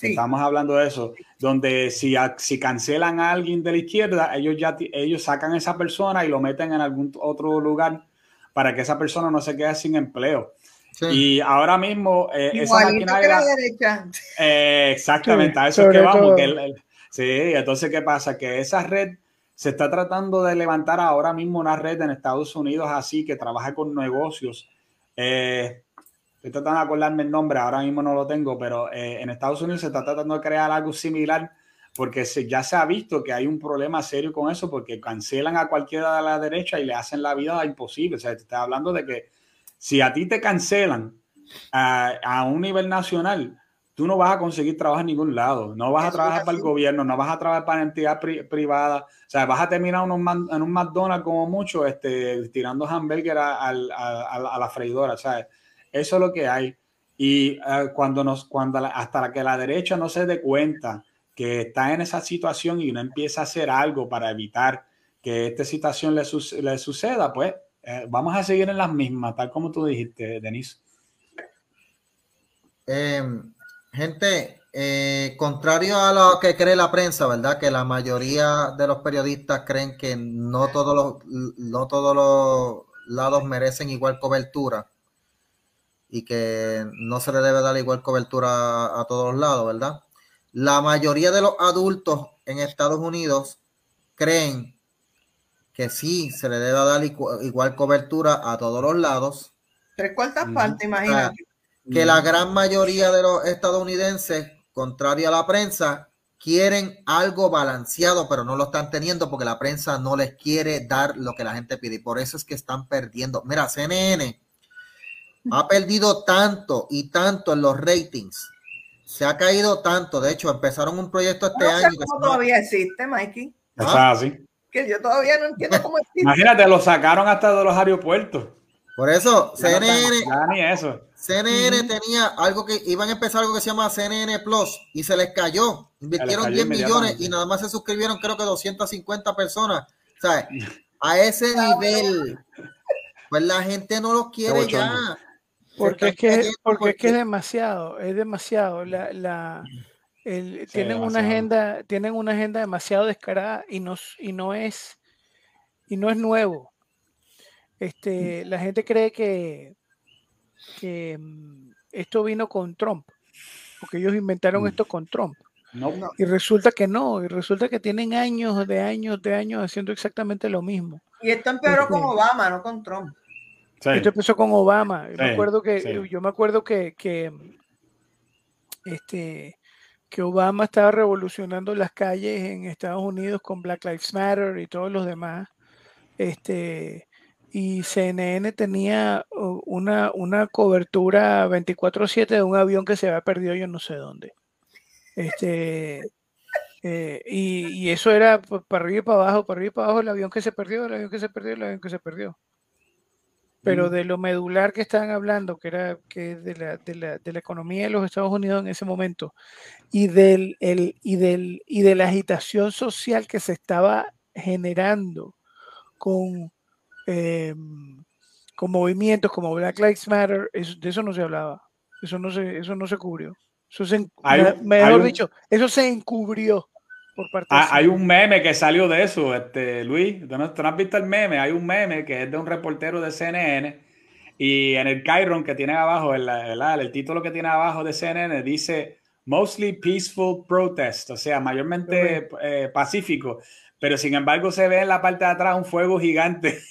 Estamos hablando de eso, donde si, si cancelan a alguien de la izquierda, ellos ya ellos sacan a esa persona y lo meten en algún otro lugar para que esa persona no se quede sin empleo. Y ahora mismo eh, esa maquinaria, eh, exactamente, a eso es que vamos. sí, entonces, ¿qué pasa? Que esa red se está tratando de levantar ahora mismo una red en Estados Unidos así que trabaja con negocios. Eh, estoy tratando de acordarme el nombre, ahora mismo no lo tengo, pero eh, en Estados Unidos se está tratando de crear algo similar porque se, ya se ha visto que hay un problema serio con eso porque cancelan a cualquiera de la derecha y le hacen la vida imposible. O sea, te está hablando de que si a ti te cancelan a, un nivel nacional, tú no vas a conseguir trabajo en ningún lado. No vas a trabajar para el gobierno, no vas a trabajar para entidad privada. O sea, vas a terminar en un, McDonald's como mucho, este, tirando hamburger a, la freidora. Sea, eso es lo que hay. Y eh, cuando nos, cuando hasta que la derecha no se dé cuenta que está en esa situación y no empieza a hacer algo para evitar que esta situación le, le suceda, pues eh, vamos a seguir en las mismas, tal como tú dijiste, Denise. Em, gente, eh, contrario a lo que cree la prensa, ¿verdad? Que la mayoría de los periodistas creen que no todos los, no todos los lados merecen igual cobertura y que no se le debe dar igual cobertura a todos los lados, ¿verdad? La mayoría de los adultos en Estados Unidos creen que sí se le debe dar igual cobertura a todos los lados. Tres cuartas partes, imagínate. Que la gran mayoría de los estadounidenses, contrario a la prensa, quieren algo balanceado, pero no lo están teniendo porque la prensa no les quiere dar lo que la gente pide. Y por eso es que están perdiendo. Mira, CNN ha perdido tanto y tanto en los ratings. Se ha caído tanto. De hecho, empezaron un proyecto este año. que todavía existe, Mikey. Está así que yo todavía no entiendo cómo es. Imagínate, lo sacaron hasta de los aeropuertos. Por eso, CNN, ni eso. CNN tenía algo que iban a empezar algo que se llama CNN Plus y se les cayó. Invirtieron 10 millones y nada más se suscribieron, creo que 250 personas. O sea, a ese nivel, pues la gente no lo quiere ya. Porque es que, porque es que es demasiado, es demasiado. La, la, tienen una agenda, tienen una agenda demasiado descarada y no, y no es y no es nuevo. Este, la gente cree que, que mm, esto vino con Trump, porque ellos inventaron mm. esto con Trump. Y resulta que no, y resulta que tienen años de años de años haciendo exactamente lo mismo. Y esto empeoró con este Obama, no con Trump. Esto empezó con Obama. Yo me acuerdo que, yo me acuerdo que, que este, que Obama estaba revolucionando las calles en Estados Unidos con Black Lives Matter y todos los demás. Este, y CNN tenía una, una cobertura 24/7 de un avión que se había perdido yo no sé dónde. Este, eh, y, y, eso era para arriba y para abajo, para arriba y para abajo, el avión que se perdió, el avión que se perdió, el avión que se perdió pero de lo medular que estaban hablando, que era que de, la, de, la, de, la, economía de los Estados Unidos en ese momento, y, del, el, y, del, y de la agitación social que se estaba generando con, em, con movimientos como Black Lives Matter, de eso no se hablaba, eso no se, eso no se cubrió. Eso se, mejor dicho, eso se encubrió. Ah, hay un meme que salió de eso, este, Luis. ¿tú no, has visto el meme? Hay un meme que es de un reportero de CNN y en el Chiron que tiene abajo, el, el, título que tiene abajo de CNN dice Mostly Peaceful Protest, o sea, mayormente eh, pacífico, pero sin embargo se ve en la parte de atrás un fuego gigante.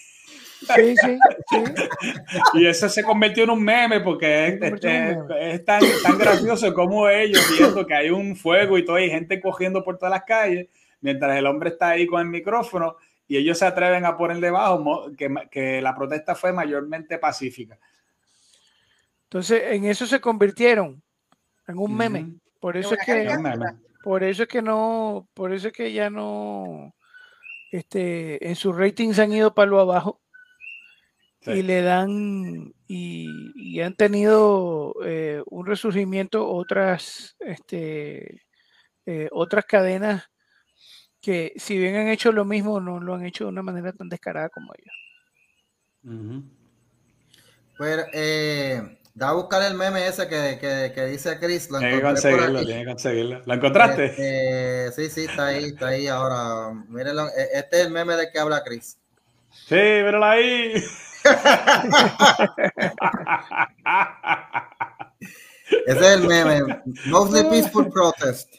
Sí, sí, Y eso se convirtió en un meme porque es, tan, tan, gracioso como ellos viendo que hay un fuego y todo, hay gente cogiendo por todas las calles, mientras el hombre está ahí con el micrófono y ellos se atreven a poner debajo que, que la protesta fue mayormente pacífica. Entonces, en eso se convirtieron, en un meme. Por eso es que, por eso es que no, por eso es que ya no, este, en sus ratings han ido para lo y le dan y, han tenido eh, un resurgimiento otras este, eh, otras cadenas que si bien han hecho lo mismo no lo han hecho de una manera tan descarada como ellos. Pues eh, da a buscar el meme ese que, que, que dice Chris tiene que conseguirlo tiene que conseguirlo. ¿lo encontraste? Este, sí sí está ahí está ahí ahora. Mírenlo e, este es el meme de que habla Chris. Sí míralo ahí Ese es el meme. Mostly peaceful protest.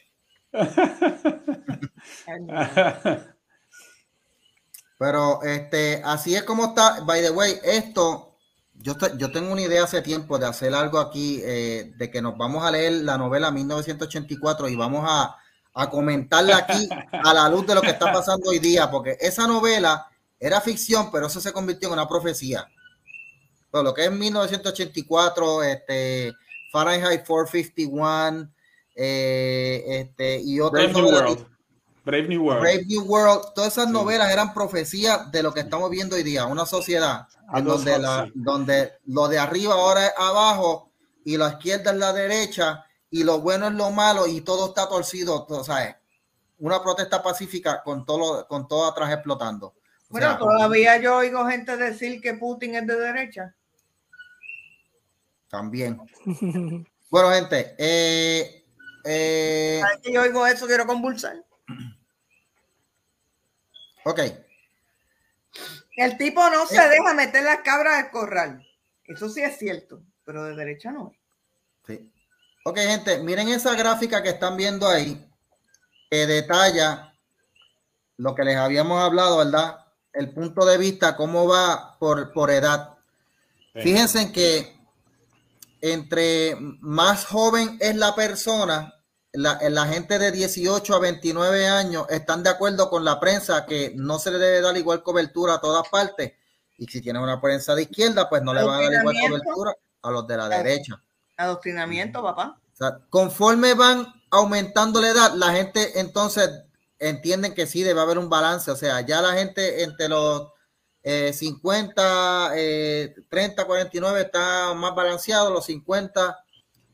Pero este, así es como está. By the way, esto, yo, yo tengo una idea hace tiempo de hacer algo aquí, eh, de que nos vamos a leer la novela 1984 y vamos a, a comentarla aquí a la luz de lo que está pasando hoy día, porque esa novela era ficción, pero eso se convirtió en una profecía. Todo lo que es 1984, este, Fahrenheit 451, eh, este, y otras Brave New World. Brave New World. Brave New World. Todas esas novelas eran profecías de lo que estamos viendo hoy día, una sociedad en donde, la, donde lo de arriba ahora es abajo y la izquierda es la derecha y lo bueno es lo malo y todo está torcido, sea, una protesta pacífica con todo, con todo atrás explotando. Bueno, todavía yo oigo gente decir que Putin es de derecha. También. bueno, gente, eh, eh, que yo oigo eso? Quiero convulsar. Ok. El tipo no se deja meter las cabras al corral. Eso sí es cierto, pero de derecha no. Sí. Ok, gente, miren esa gráfica que están viendo ahí, que detalla lo que les habíamos hablado, ¿verdad? El punto de vista, cómo va por, por edad. Fíjense que entre más joven es la persona, la, la, gente de 18 a 29 años están de acuerdo con la prensa que no se le debe dar igual cobertura a todas partes. Y si tiene una prensa de izquierda, pues no le van a dar igual cobertura a los de la derecha. Adoctrinamiento, papá. conforme van aumentando la edad, la gente entonces entienden que sí debe haber un balance. O sea, ya la gente entre los 50, 30, 49 está más balanceado, los 50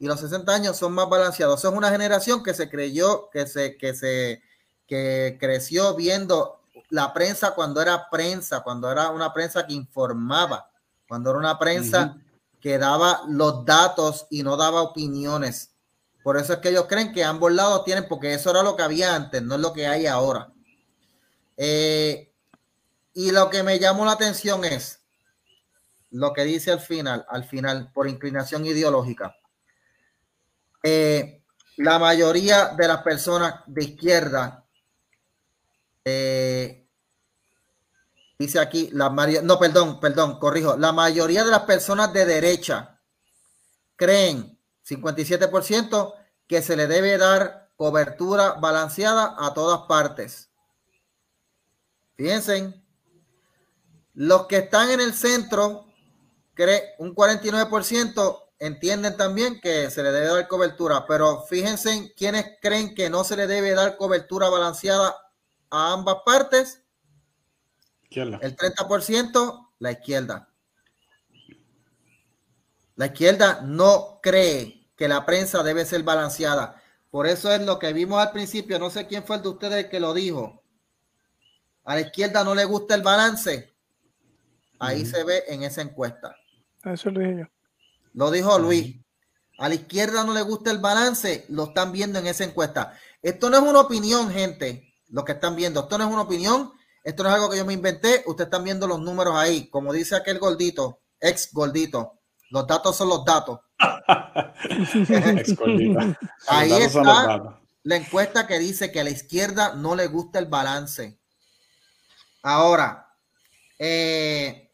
y los 60 años son más balanceados. es una generación que se creyó, que se, que se, que creció viendo la prensa cuando era prensa, cuando era una prensa que informaba, cuando era una prensa que daba los datos y no daba opiniones. Por eso es que ellos creen que ambos lados tienen, porque eso era lo que había antes, no es lo que hay ahora. Eh, y lo que me llamó la atención es lo que dice al final, al final, por inclinación ideológica. Eh, la mayoría de las personas de izquierda, eh, dice aquí, la no, perdón, perdón, corrijo, la mayoría de las personas de derecha creen 57% que se le debe dar cobertura balanceada a todas partes. Fíjense, los que están en el centro, un 49% entienden también que se le debe dar cobertura, pero fíjense quienes creen que no se le debe dar cobertura balanceada a ambas partes. El 30%, la izquierda. La izquierda no cree que la prensa debe ser balanceada. Por eso es lo que vimos al principio. No sé quién fue el de ustedes que lo dijo. A la izquierda no le gusta el balance. Ahí se ve en esa encuesta. Eso lo dije yo. Lo dijo Luis. A la izquierda no le gusta el balance. Lo están viendo en esa encuesta. Esto no es una opinión, gente. Lo que están viendo. Esto no es una opinión. Esto no es algo que yo me inventé. Ustedes están viendo los números ahí. Como dice aquel gordito, ex gordito. Los datos son los datos. Ahí está la encuesta que dice que a la izquierda no le gusta el balance. Ahora, eh,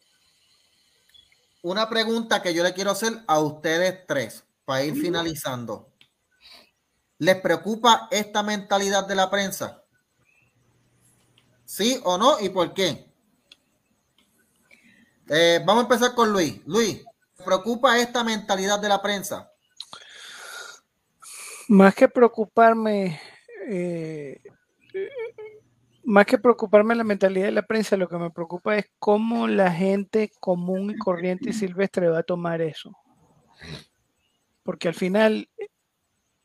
una pregunta que yo le quiero hacer a ustedes tres para ir finalizando. ¿Les preocupa esta mentalidad de la prensa? ¿Sí o no? ¿Y por qué? Eh, vamos a empezar con Luis. Luis, preocupa esta mentalidad de la prensa? Más que preocuparme, eh, más que preocuparme la mentalidad de la prensa, lo que me preocupa es cómo la gente común y corriente y silvestre va a tomar eso. Porque al final,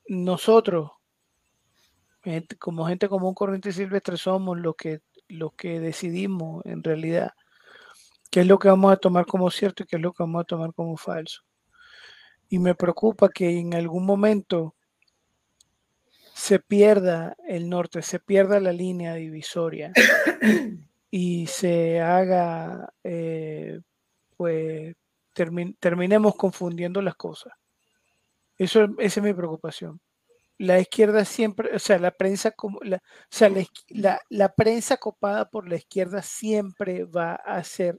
nosotros, como gente común, corriente y silvestre, somos los que, los que decidimos en realidad qué es lo que vamos a tomar como cierto y qué es lo que vamos a tomar como falso. Y me preocupa que en algún momento se pierda el norte, se pierda la línea divisoria y se haga, eh, pues terminemos confundiendo las cosas. Eso, esa es mi preocupación. La izquierda siempre, o sea, la prensa, como, la, o sea, la, la, prensa copada por la izquierda siempre va a ser,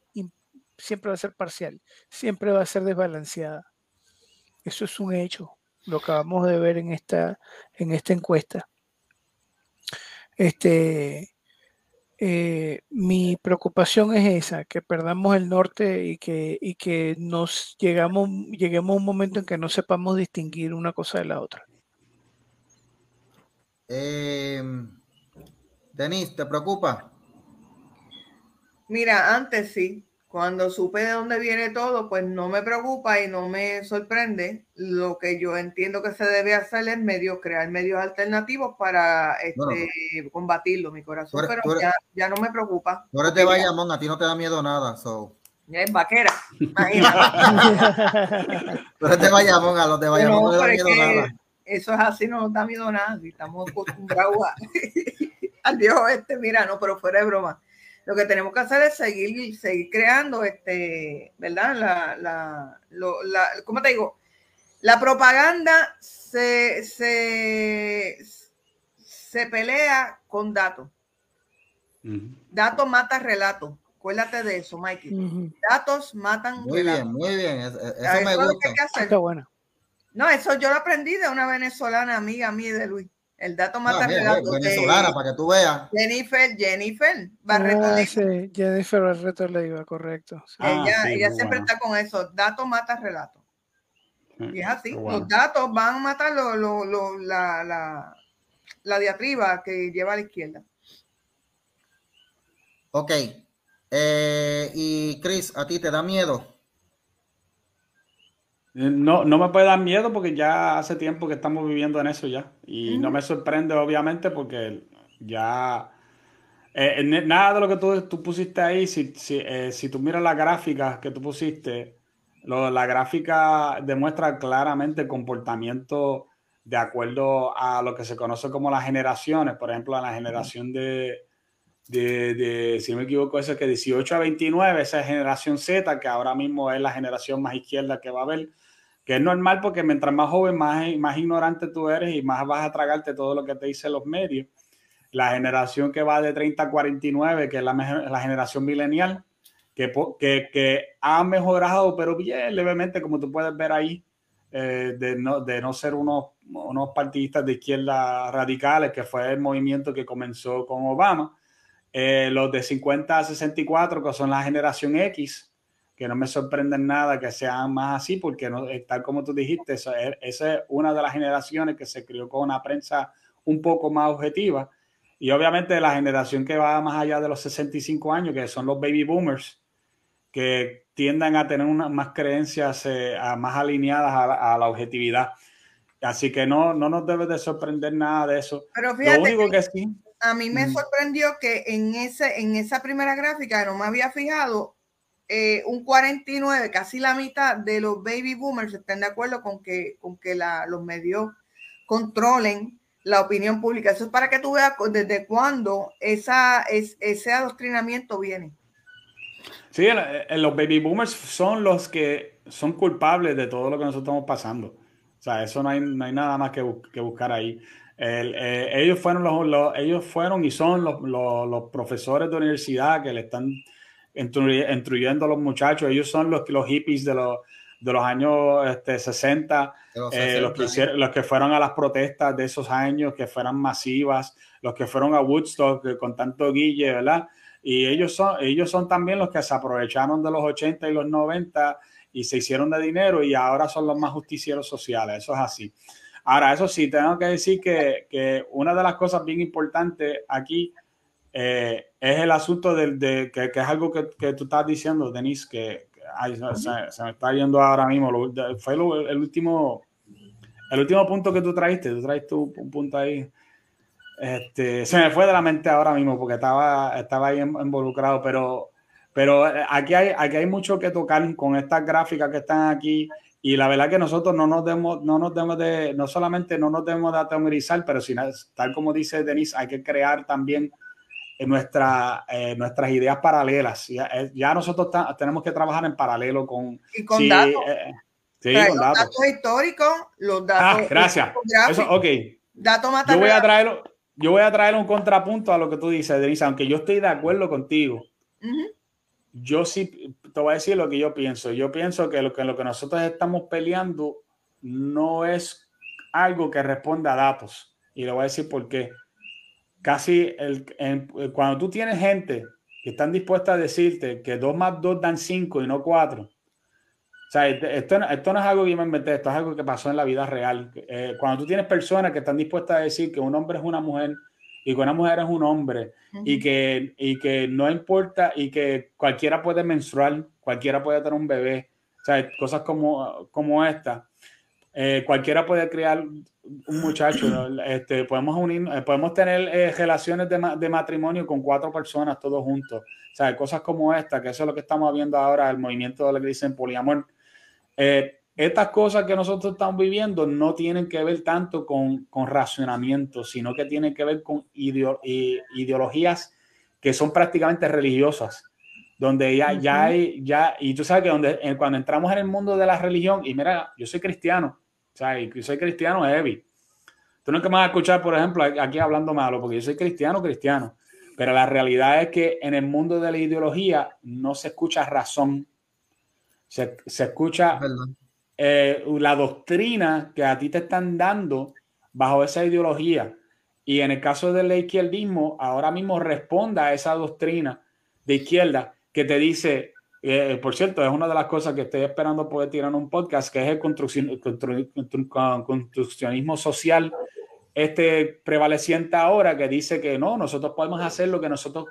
siempre va a ser parcial, siempre va a ser desbalanceada. Eso es un hecho lo acabamos de ver en esta, en esta encuesta. Este, eh, mi preocupación es esa, que perdamos el norte y que, y que nos llegamos, lleguemos a un momento en que no sepamos distinguir una cosa de la otra. Eh, Denise, ¿te preocupa? Mira, antes sí, cuando supe de dónde viene todo, pues no me preocupa y no me sorprende. Lo que yo entiendo que se debe hacer es medio, crear medios alternativos para este, combatirlo, mi corazón. pero ya, no me preocupa. No eres de Bayamón, a ti no te da miedo nada. So. Es vaquera. Tú eres de Bayamón, a los de Bayamón no, no da miedo nada. Eso es así, no nos da miedo nada. Estamos acostumbrados al Dios este, mira, no, pero fuera de broma lo que tenemos que hacer es seguir, seguir creando, este, ¿verdad? La, la, la, ¿Cómo te digo? La propaganda se, se, se pelea con datos. Datos mata relatos. Acuérdate de eso, Mikey. Datos matan Muy bien, muy bien. Eso, me gusta. bueno. No, eso yo lo aprendí de una venezolana amiga mía de Luis. El dato mata relato. Venezolana, para que tú veas. Jennifer, Jennifer Barreto. Ah, sí, Jennifer Barreto le iba, correcto. ella, ah, ella siempre está con eso. Dato mata relato. Y es así. Los datos van a matar lo, lo, lo, la, la, la, diatriba que lleva a la izquierda. Ok. Eh, y Chris, ¿a ti te da miedo? Eh, no, no me puede dar miedo porque ya hace tiempo que estamos viviendo en eso ya. Y no me sorprende, obviamente, porque ya. Eh, nada de lo que tú, tú pusiste ahí, si, si, eh, si, tú miras la gráfica que tú pusiste, la gráfica demuestra claramente el comportamiento de acuerdo a lo que se conoce como las generaciones. Por ejemplo, a la generación de, de, de, si no me equivoco, eso es que 18 a 29, esa es generación Z, que ahora mismo es la generación más izquierda que va a haber que es normal porque mientras más joven, más, más ignorante tú eres y más vas a tragarte todo lo que te dicen los medios. La generación que va de 30 a 49, que es la, la generación milenial, que, que, que, ha mejorado, pero bien levemente, como tú puedes ver ahí, eh, de, no, de no ser unos, unos partidistas de izquierda radicales, que fue el movimiento que comenzó con Obama. Eh, los de 50 a 64, que son la generación X, que no me sorprenden nada que sean más así, porque no, eh, tal como tú dijiste, esa es, una de las generaciones que se crió con una prensa un poco más objetiva. Y obviamente la generación que va más allá de los 65 años, que son los baby boomers, que tienden a tener unas más creencias eh, más alineadas a la, objetividad. Así que no, no nos debe de sorprender nada de eso. Pero fíjate que, sí. A mí me sorprendió que en, ese, en esa primera gráfica no me había fijado eh, un 49, casi la mitad de los baby boomers estén de acuerdo con que, con que los medios controlen la opinión pública. Eso es para que tú veas desde cuándo esa, es, ese adoctrinamiento viene. Sí, los baby boomers son los que son culpables de todo lo que nosotros estamos pasando. O sea, eso no hay, no hay nada más que, buscar ahí. Eh, ellos, fueron los, ellos fueron y son los, los, profesores de universidad que le están instruyendo a los muchachos. Ellos son los, los hippies de los, de los años este, 60, eh, los, que los que fueron a las protestas de esos años, que fueran masivas, los que fueron a Woodstock con tanto guille, ¿verdad? Y ellos son, ellos son también los que se aprovecharon de los 80 y los 90 y se hicieron de dinero y ahora son los más justicieros sociales. Eso es así. Ahora, eso sí, tengo que decir que, que una de las cosas bien importantes aquí eh, es el asunto de, que, es algo que, que, tú estás diciendo, Denise, que, se, me está yendo ahora mismo. fue el último el último punto que tú traiste, tú traiste un punto ahí. Este, se me fue de la mente ahora mismo porque estaba, estaba ahí involucrado, pero, pero eh, aquí, hay, aquí hay mucho que tocar con estas gráficas que están aquí y la verdad que nosotros no nos debemos, no nos debemos de, no solamente no nos debemos de atemorizar, pero sino, tal como dice Denise, hay que crear también nuestra, eh, nuestras ideas paralelas. Ya, eh, ya nosotros tenemos que trabajar en paralelo con... Y con datos. Sí, con datos. datos históricos, los datos... Ah, gracias. Eso, ok. Datos yo voy a traerlo yo voy a traer un contrapunto a lo que tú dices, Denise, aunque yo estoy de acuerdo contigo. Yo sí te voy a decir lo que yo pienso. Yo pienso que lo que, lo que nosotros estamos peleando no es algo que responda a datos. Y le voy a decir por qué. Casi el, cuando tú tienes gente que están dispuestas a decirte que 2 más 2 dan 5 y no 4, o sea, esto, esto, no es algo que yo me inventé, esto es algo que pasó en la vida real. Eh, cuando tú tienes personas que están dispuestas a decir que un hombre es una mujer y que una mujer es un hombre y, que, y que no importa y que cualquiera puede menstruar, cualquiera puede tener un bebé, o sea, cosas como, como esta. Eh, cualquiera puede crear un muchacho, este, podemos, unir, eh, podemos tener relaciones de, de, matrimonio con cuatro personas todos juntos. O sea, cosas como esta, que eso es lo que estamos viendo ahora, el movimiento de lo que dicen poliamor. Eh, estas cosas que nosotros estamos viviendo no tienen que ver tanto con, con racionamiento, sino que tienen que ver con ideologías que son prácticamente religiosas, donde ya, ya hay, ya, y tú sabes que donde, cuando entramos en el mundo de la religión, y mira, yo soy cristiano, o sea, yo soy cristiano heavy. Tú no es que me vas a escuchar, por ejemplo, aquí hablando malo, porque yo soy cristiano, cristiano, pero la realidad es que en el mundo de la ideología no se escucha razón, se, escucha eh, la doctrina que a ti te están dando bajo esa ideología. Y en el caso del izquierdismo, ahora mismo responda a esa doctrina de izquierda que te dice, eh, por cierto, es una de las cosas que estoy esperando poder tirar en un podcast, que es el construccionismo social este prevaleciente ahora, que dice que no, nosotros podemos hacer lo que nosotros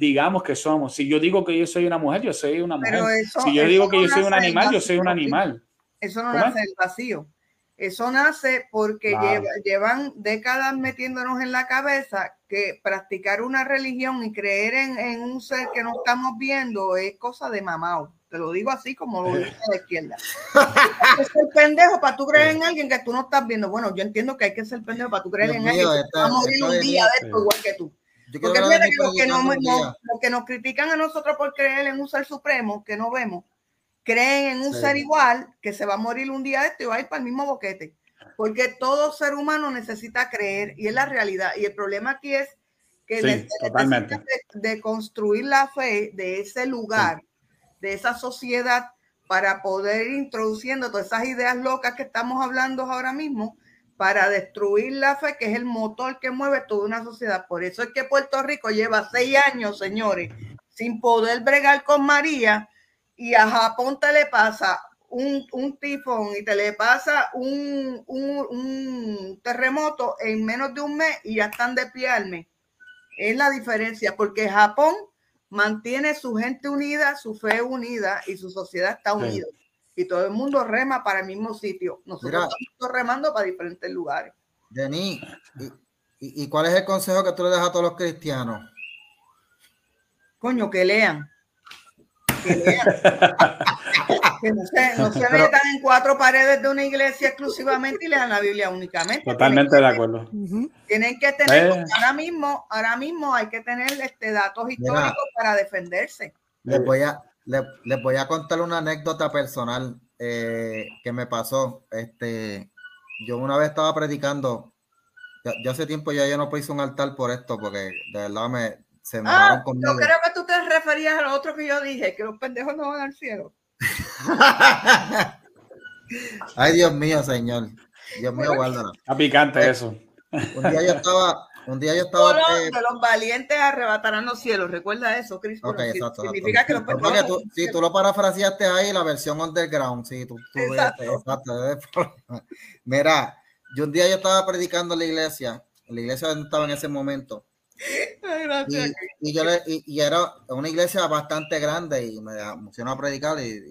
digamos que somos. Si yo digo que yo soy una mujer, yo soy una mujer. si yo digo que yo soy un animal, yo soy un animal. Eso no nace del vacío. Eso nace porque llevan décadas metiéndonos en la cabeza que practicar una religión y creer en, un ser que no estamos viendo es cosa de mamao. Te lo digo así como lo dice la izquierda. Hay que ser pendejo para tú creer en alguien que tú no estás viendo. Bueno, yo entiendo que hay que ser pendejo para tú creer en alguien que va a morir un día de esto igual que tú. Porque lo que, nos, que nos critican a nosotros por creer en un ser supremo que no vemos, creen en un ser igual que se va a morir un día de esto y va a ir para el mismo boquete. Porque todo ser humano necesita creer y es la realidad. Y el problema aquí es que sí, de, de, construir la fe de ese lugar, de esa sociedad, para poder ir introduciendo todas esas ideas locas que estamos hablando ahora mismo para destruir la fe, que es el motor que mueve toda una sociedad. Por eso es que Puerto Rico lleva seis años, señores, sin poder bregar con María y a Japón te le pasa un, tifón y te le pasa un, un, terremoto en menos de un mes y ya están de piarme. Es la diferencia, porque Japón mantiene su gente unida, su fe unida y su sociedad está unida y todo el mundo rema para el mismo sitio. Nosotros estamos remando para diferentes lugares. Denis, ¿y, cuál es el consejo que tú le das a todos los cristianos? Coño, que lean. Que no se, no se metan en cuatro paredes de una iglesia exclusivamente y lean la Biblia únicamente. Totalmente de acuerdo. Tienen que tener, eh. ahora mismo, ahora mismo hay que tener este datos históricos para defenderse. Les voy a, les, voy a contar una anécdota personal eh, que me pasó. Este, yo una vez estaba predicando, ya, hace tiempo ya yo no puse un altar por esto, porque de verdad me, se me ah, conmigo. Yo creo que tú te referías a lo otro que yo dije, que los pendejos no van al cielo. Ay, Dios mío, señor. Dios mío, guárdala. Está picante eso. Un día yo estaba, un día yo estaba. Eh, los valientes arrebatarán los cielos. Recuerda eso, Cristo. significa que los tú, Si tú lo parafraseaste ahí, la versión underground. Sí, tú, tú exacto. Mira, yo un día yo estaba predicando en la iglesia. En la iglesia donde estaba en ese momento. Y, yo le, y, era una iglesia bastante grande y me emocionó a predicar y,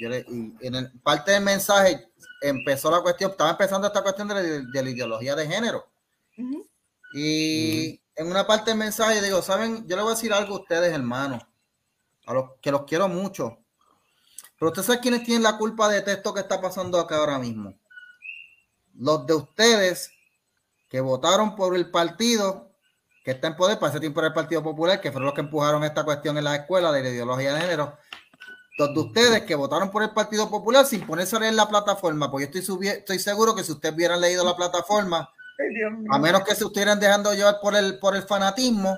yo le, en parte del mensaje empezó la cuestión, estaba empezando esta cuestión de, la ideología de género. Y en una parte del mensaje digo, saben, yo le voy a decir algo a ustedes, hermanos, a los que los quiero mucho. Pero ustedes saben quiénes tienen la culpa de esto que está pasando acá ahora mismo. Los de ustedes que votaron por el partido que está en poder para ese tiempo era el Partido Popular, que fueron los que empujaron esta cuestión en la escuela de la ideología de género. Los de ustedes que votaron por el Partido Popular sin ponerse a leer la plataforma, porque yo estoy, estoy seguro que si ustedes hubieran leído la plataforma, a menos que se estuvieran dejando llevar por el, por el fanatismo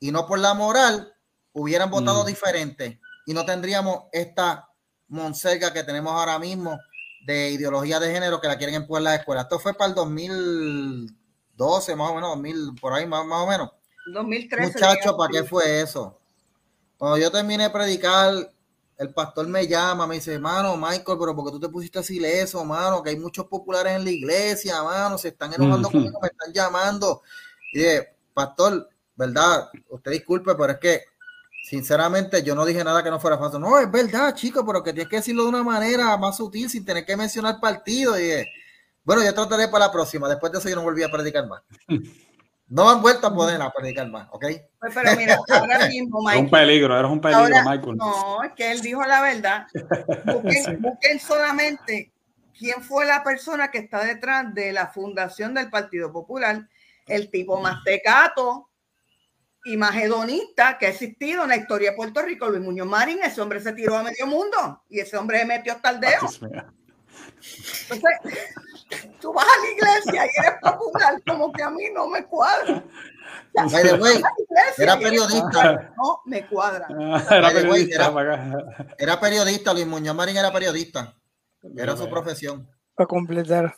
y no por la moral, hubieran votado mm. diferente y no tendríamos esta monserga que tenemos ahora mismo de ideología de género que la quieren empujar las escuelas. Esto fue para el 2012, más o menos, 2000, por ahí más, más o menos. 2013. Muchachos, ¿para qué fue eso? Cuando yo terminé de predicar, el pastor me llama, me dice, mano, Michael, pero porque tú te pusiste así eso, mano, que hay muchos populares en la iglesia, mano, se están enojando conmigo, me están llamando. Y dije, pastor, ¿verdad? Usted disculpe, pero es que, sinceramente, yo no dije nada que no fuera fácil. No, es verdad, chico, pero que tienes que decirlo de una manera más sutil, sin tener que mencionar partido. Y dije, bueno, yo trataré para la próxima. Después de eso yo no volví a predicar más. No han vuelto a poder a predicar más, ¿ok? Pues, pero mira, ahora mismo, Michael. un peligro, eres un peligro, Michael. No, es que él dijo la verdad. Busquen, solamente quién fue la persona que está detrás de la fundación del Partido Popular, el tipo más tecato y más hedonista que ha existido en la historia de Puerto Rico, Luis Muñoz Marín. Ese hombre se tiró a medio mundo y ese hombre se metió hasta el dedo. Entonces, tú vas a la iglesia y eres popular, como que a mí no me cuadra. era periodista. No me cuadra. Era periodista, era, periodista, Luis Muñoz Marín era periodista. Era su profesión. Para completar.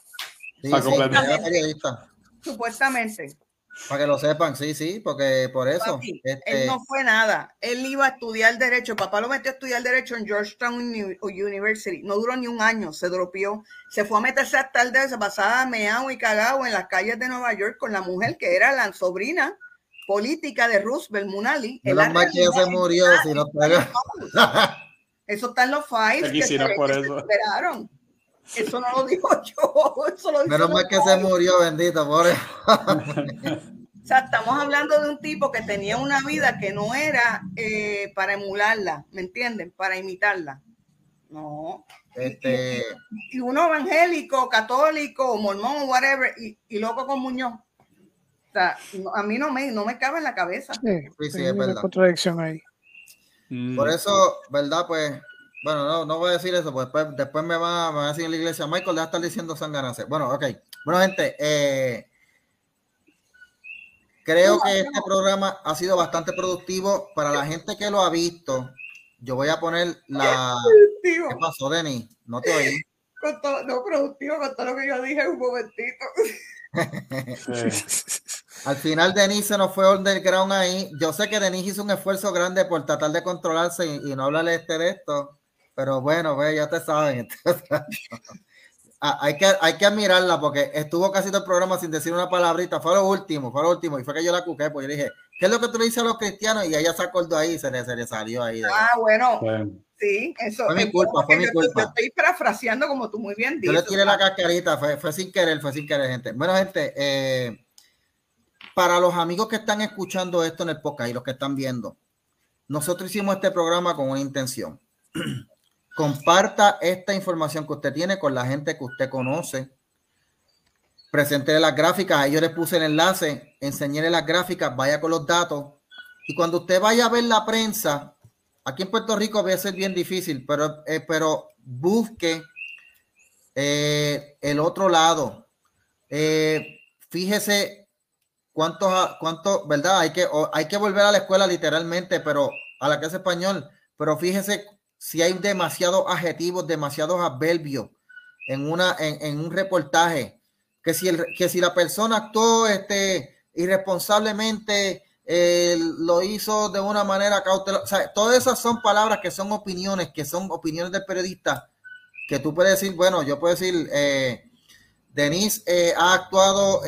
Para completar. era periodista. Supuestamente. Para que lo sepan, sí, sí, porque por eso. Él este no fue nada. Él iba a estudiar Derecho. Papá lo metió a estudiar Derecho en Georgetown University. No duró ni un año, se dropió. Se fue a meterse hasta el dedo, se pasaba meado y cagado en las calles de Nueva York con la mujer que era la sobrina política de Roosevelt, Munali. Menos mal que se murió, si no Eso está en los files que se, por eso. Eso no lo digo yo. Eso lo Menos mal que se murió, bendito, pobre. o sea, estamos hablando de un tipo que tenía una vida que no era eh, para emularla, ¿me entienden? Para imitarla. No. Este... Y, uno evangélico, católico, mormón, whatever, y, y loco con Muñoz. O sea, a mí no me, no me cabe en la cabeza. Sí, sí, es verdad. contradicción ahí. Por eso, ¿verdad? Pues bueno, no, no voy a decir eso, pues después, me, va, me va a decir en la iglesia, Michael, deja estar diciendo sanganase. Bueno, ok. Bueno, gente, eh, creo que este programa ha sido bastante productivo para la gente que lo ha visto. Yo voy a poner la. ¿Qué pasó, Denis? No te oí. no, productivo con todo lo que yo dije un momentito. Al final Denis se nos fue underground ahí. Yo sé que Denis hizo un esfuerzo grande por tratar de controlarse y, no hablarle este de esto. Pero bueno, ve, ya te saben. Ah, hay, que, hay que admirarla porque estuvo casi todo el programa sin decir una palabrita. Fue lo último, fue lo último. Y fue que yo la cuqué, pues yo dije, ¿qué es lo que tú le dices a los cristianos? Y ella se acordó ahí y se le, se le salió ahí. ah, bueno. Sí, eso fue mi culpa, fue mi culpa. Yo, estoy parafraseando como tú muy bien dices. Yo le tiré la cascarita, fue, fue sin querer, fue sin querer, gente. Bueno, gente, eh, para los amigos que están escuchando esto en el podcast y los que están viendo, nosotros hicimos este programa con una intención. Comparta esta información que usted tiene con la gente que usted conoce. Presente las gráficas, ahí yo les puse el enlace, enseñé las gráficas, vaya con los datos. Y cuando usted vaya a ver la prensa, aquí en Puerto Rico a ser bien difícil, pero, eh, pero busque eh, el otro lado. Eh, fíjese cuántos, cuántos, ¿verdad? Hay que, hay que volver a la escuela literalmente, pero a la clase español, pero fíjese si hay demasiados adjetivos, demasiados adverbios en, una, en, un reportaje, que si, el, que si la persona actuó este, irresponsablemente, eh, lo hizo de una manera cautelosa, todas esas son palabras que son opiniones, que son opiniones del periodista, que tú puedes decir, bueno, yo puedo decir, eh, Denise eh, ha actuado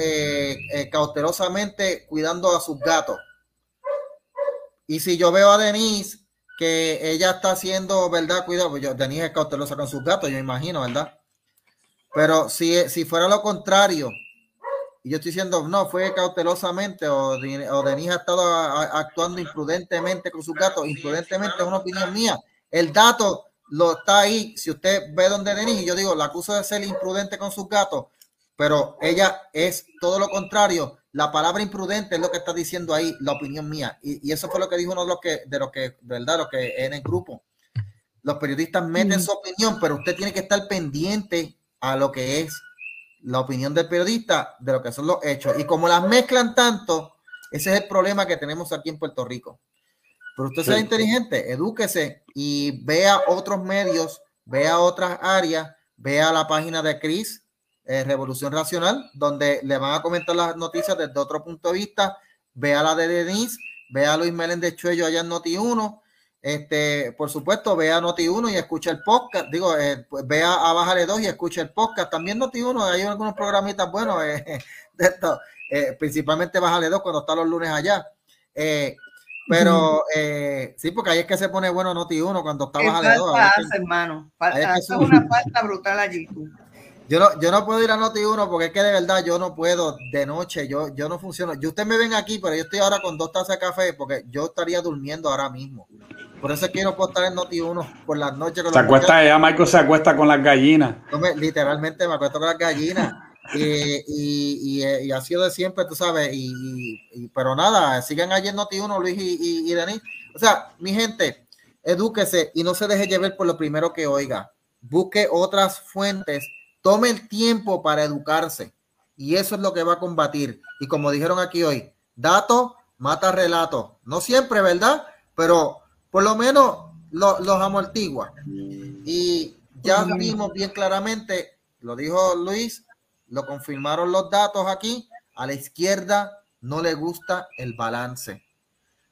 cautelosamente cuidando a sus gatos. Y si yo veo a Denise que ella está haciendo, ¿verdad? Cuidado, pues yo, Denise es cautelosa con sus gatos, yo imagino, ¿verdad? Pero si, si fuera lo contrario, y yo estoy diciendo, no, fue cautelosamente o, o Denise ha estado actuando imprudentemente con sus gatos, imprudentemente es una opinión mía. El dato lo está ahí. Si usted ve donde Denise, yo digo, la acuso de ser imprudente con sus gatos, pero ella es todo lo contrario. La palabra imprudente es lo que está diciendo ahí, la opinión mía. Y, eso fue lo que dijo uno de los que, de lo que, verdad, lo que en el grupo. Los periodistas meten su opinión, pero usted tiene que estar pendiente a lo que es la opinión del periodista de lo que son los hechos. Y como las mezclan tanto, ese es el problema que tenemos aquí en Puerto Rico. Pero usted sea inteligente, edúquese y vea otros medios, vea otras áreas, vea la página de Cris, eh, Revolución Racional, donde le van a comentar las noticias desde otro punto de vista. Vea la de Denise, vea a Luis Meléndez Chuello allá en Noti1, este, por supuesto, vea Noti1 y escucha el podcast. Digo, eh, pues vea a Bájale 2 y escucha el podcast. También Noti1, hay algunos programitas buenos eh, de esto, eh, principalmente Bájale 2 cuando está los lunes allá. pero sí, porque ahí es que se pone bueno Noti1 cuando está Bájale 2. hermano. Falta, es una falta brutal allí. Yo no, yo no puedo ir a Noti1 porque es que de verdad yo no puedo de noche, yo, yo no funciono. Yo ustedes me ven aquí, pero yo estoy ahora con dos tazas de café porque yo estaría durmiendo ahora mismo. Por eso quiero postar en Noti1 por las noches. se acuesta, ya Michael se acuesta con las gallinas. literalmente me acuesto con las gallinas. y, y, ha sido de siempre, tú sabes. Y, pero nada, sigan allí en Noti1, Luis y, y, Denis. O sea, mi gente, edúquese y no se deje llevar por lo primero que oiga. Busque otras fuentes. Tome el tiempo para educarse. Y eso es lo que va a combatir. Y como dijeron aquí hoy, dato mata relato. No siempre, ¿verdad? Pero por lo menos los amortigua. Y ya vimos bien claramente, lo dijo Luis, lo confirmaron los datos aquí, a la izquierda no le gusta el balance.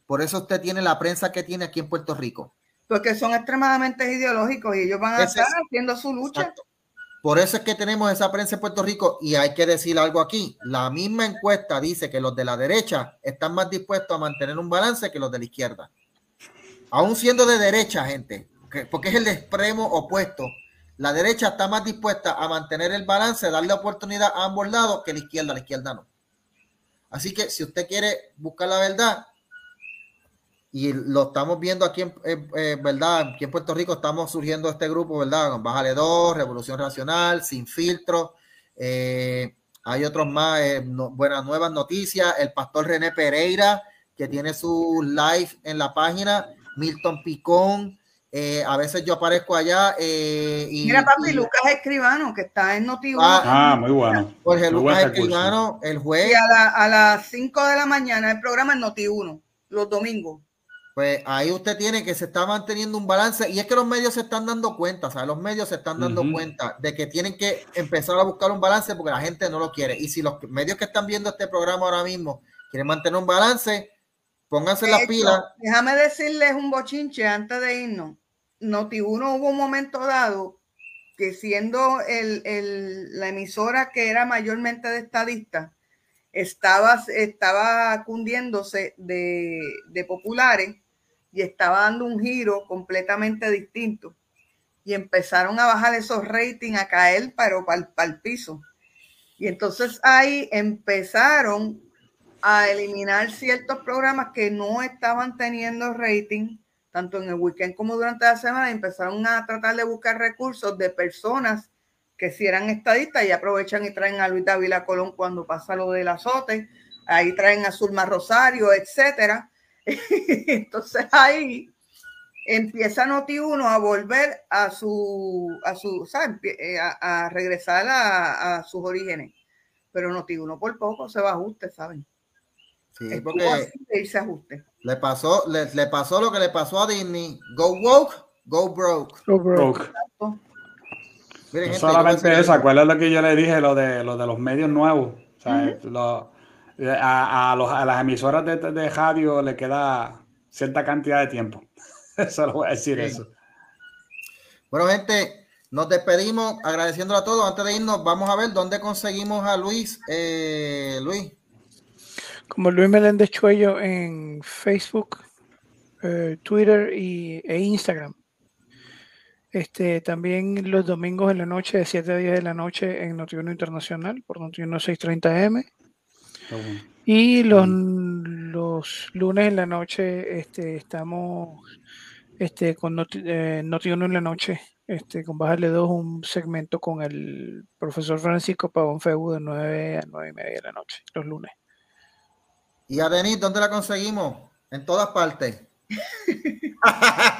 Por eso usted tiene la prensa que tiene aquí en Puerto Rico. Porque son extremadamente ideológicos y ellos van a estar haciendo su lucha. Por eso es que tenemos esa prensa en Puerto Rico y hay que decir algo aquí. La misma encuesta dice que los de la derecha están más dispuestos a mantener un balance que los de la izquierda aún siendo de derecha, gente, porque es el extremo opuesto. La derecha está más dispuesta a mantener el balance, darle oportunidad a ambos lados que la izquierda, la izquierda no. Así que si usted quiere buscar la verdad, y lo estamos viendo aquí en, verdad, aquí en Puerto Rico estamos surgiendo este grupo, ¿verdad? Con Bájale 2, Revolución Racional, Sin Filtro. Eh, hay otros más, eh, buenas nuevas noticias. El pastor René Pereira, que tiene su live en la página Milton Picón, eh, a veces yo aparezco allá. Eh, y, Mira, papi, Lucas Escribano, que está en noti ah, ah, muy bueno. Jorge Lucas Escribano, el juez. Y a, las 5 de la mañana el programa en Noti1, los domingos. Pues ahí usted tiene que se está manteniendo un balance y es que los medios se están dando cuenta, o sea, los medios se están dando cuenta de que tienen que empezar a buscar un balance porque la gente no lo quiere. Y si los medios que están viendo este programa ahora mismo quieren mantener un balance, Pónganse la pila. Déjame decirles un bochinche antes de irnos. Noti uno hubo un momento dado que siendo el, la emisora que era mayormente de estadistas, estaba, estaba cundiéndose de, de populares y estaba dando un giro completamente distinto. Y empezaron a bajar esos ratings, a caer, pero para el piso. Y entonces ahí empezaron a eliminar ciertos programas que no estaban teniendo rating, tanto en el weekend como durante la semana, y empezaron a tratar de buscar recursos de personas que si eran estadistas y aprovechan y traen a Luis Dávila Colón cuando pasa lo del azote, ahí traen a Zulma Rosario, etcétera. Entonces ahí empieza Noti1 a volver a su, a su, eh, A, regresar a, sus orígenes. Pero Noti1 por poco se va a ajuste, ¿saben? Sí, porque le pasó, le, pasó lo que le pasó a Disney. Go woke, go broke. Go broke. no solamente eso, acuérdate lo que yo le dije, lo de, lo de los medios nuevos. A, a, las emisoras de, de, radio le queda cierta cantidad de tiempo. Solo voy a decir eso. Bueno, gente, nos despedimos agradeciéndole a todos. Antes de irnos, vamos a ver dónde conseguimos a Luis. Eh, Luis. Como Luis Meléndez Chuello en Facebook. eh, Twitter y, e Instagram. Este, también los domingos en la noche, de 7 a 10 de la noche, en Notiuno Internacional, por Notiuno 630M. Y los, los lunes en la noche este, estamos este, con Noti, eh, en la noche, este, con Bájale 2, un segmento con el profesor Francisco Pavón Feu de 9 a 9 y media de la noche, los lunes. ¿Y a Denis dónde la conseguimos? En todas partes.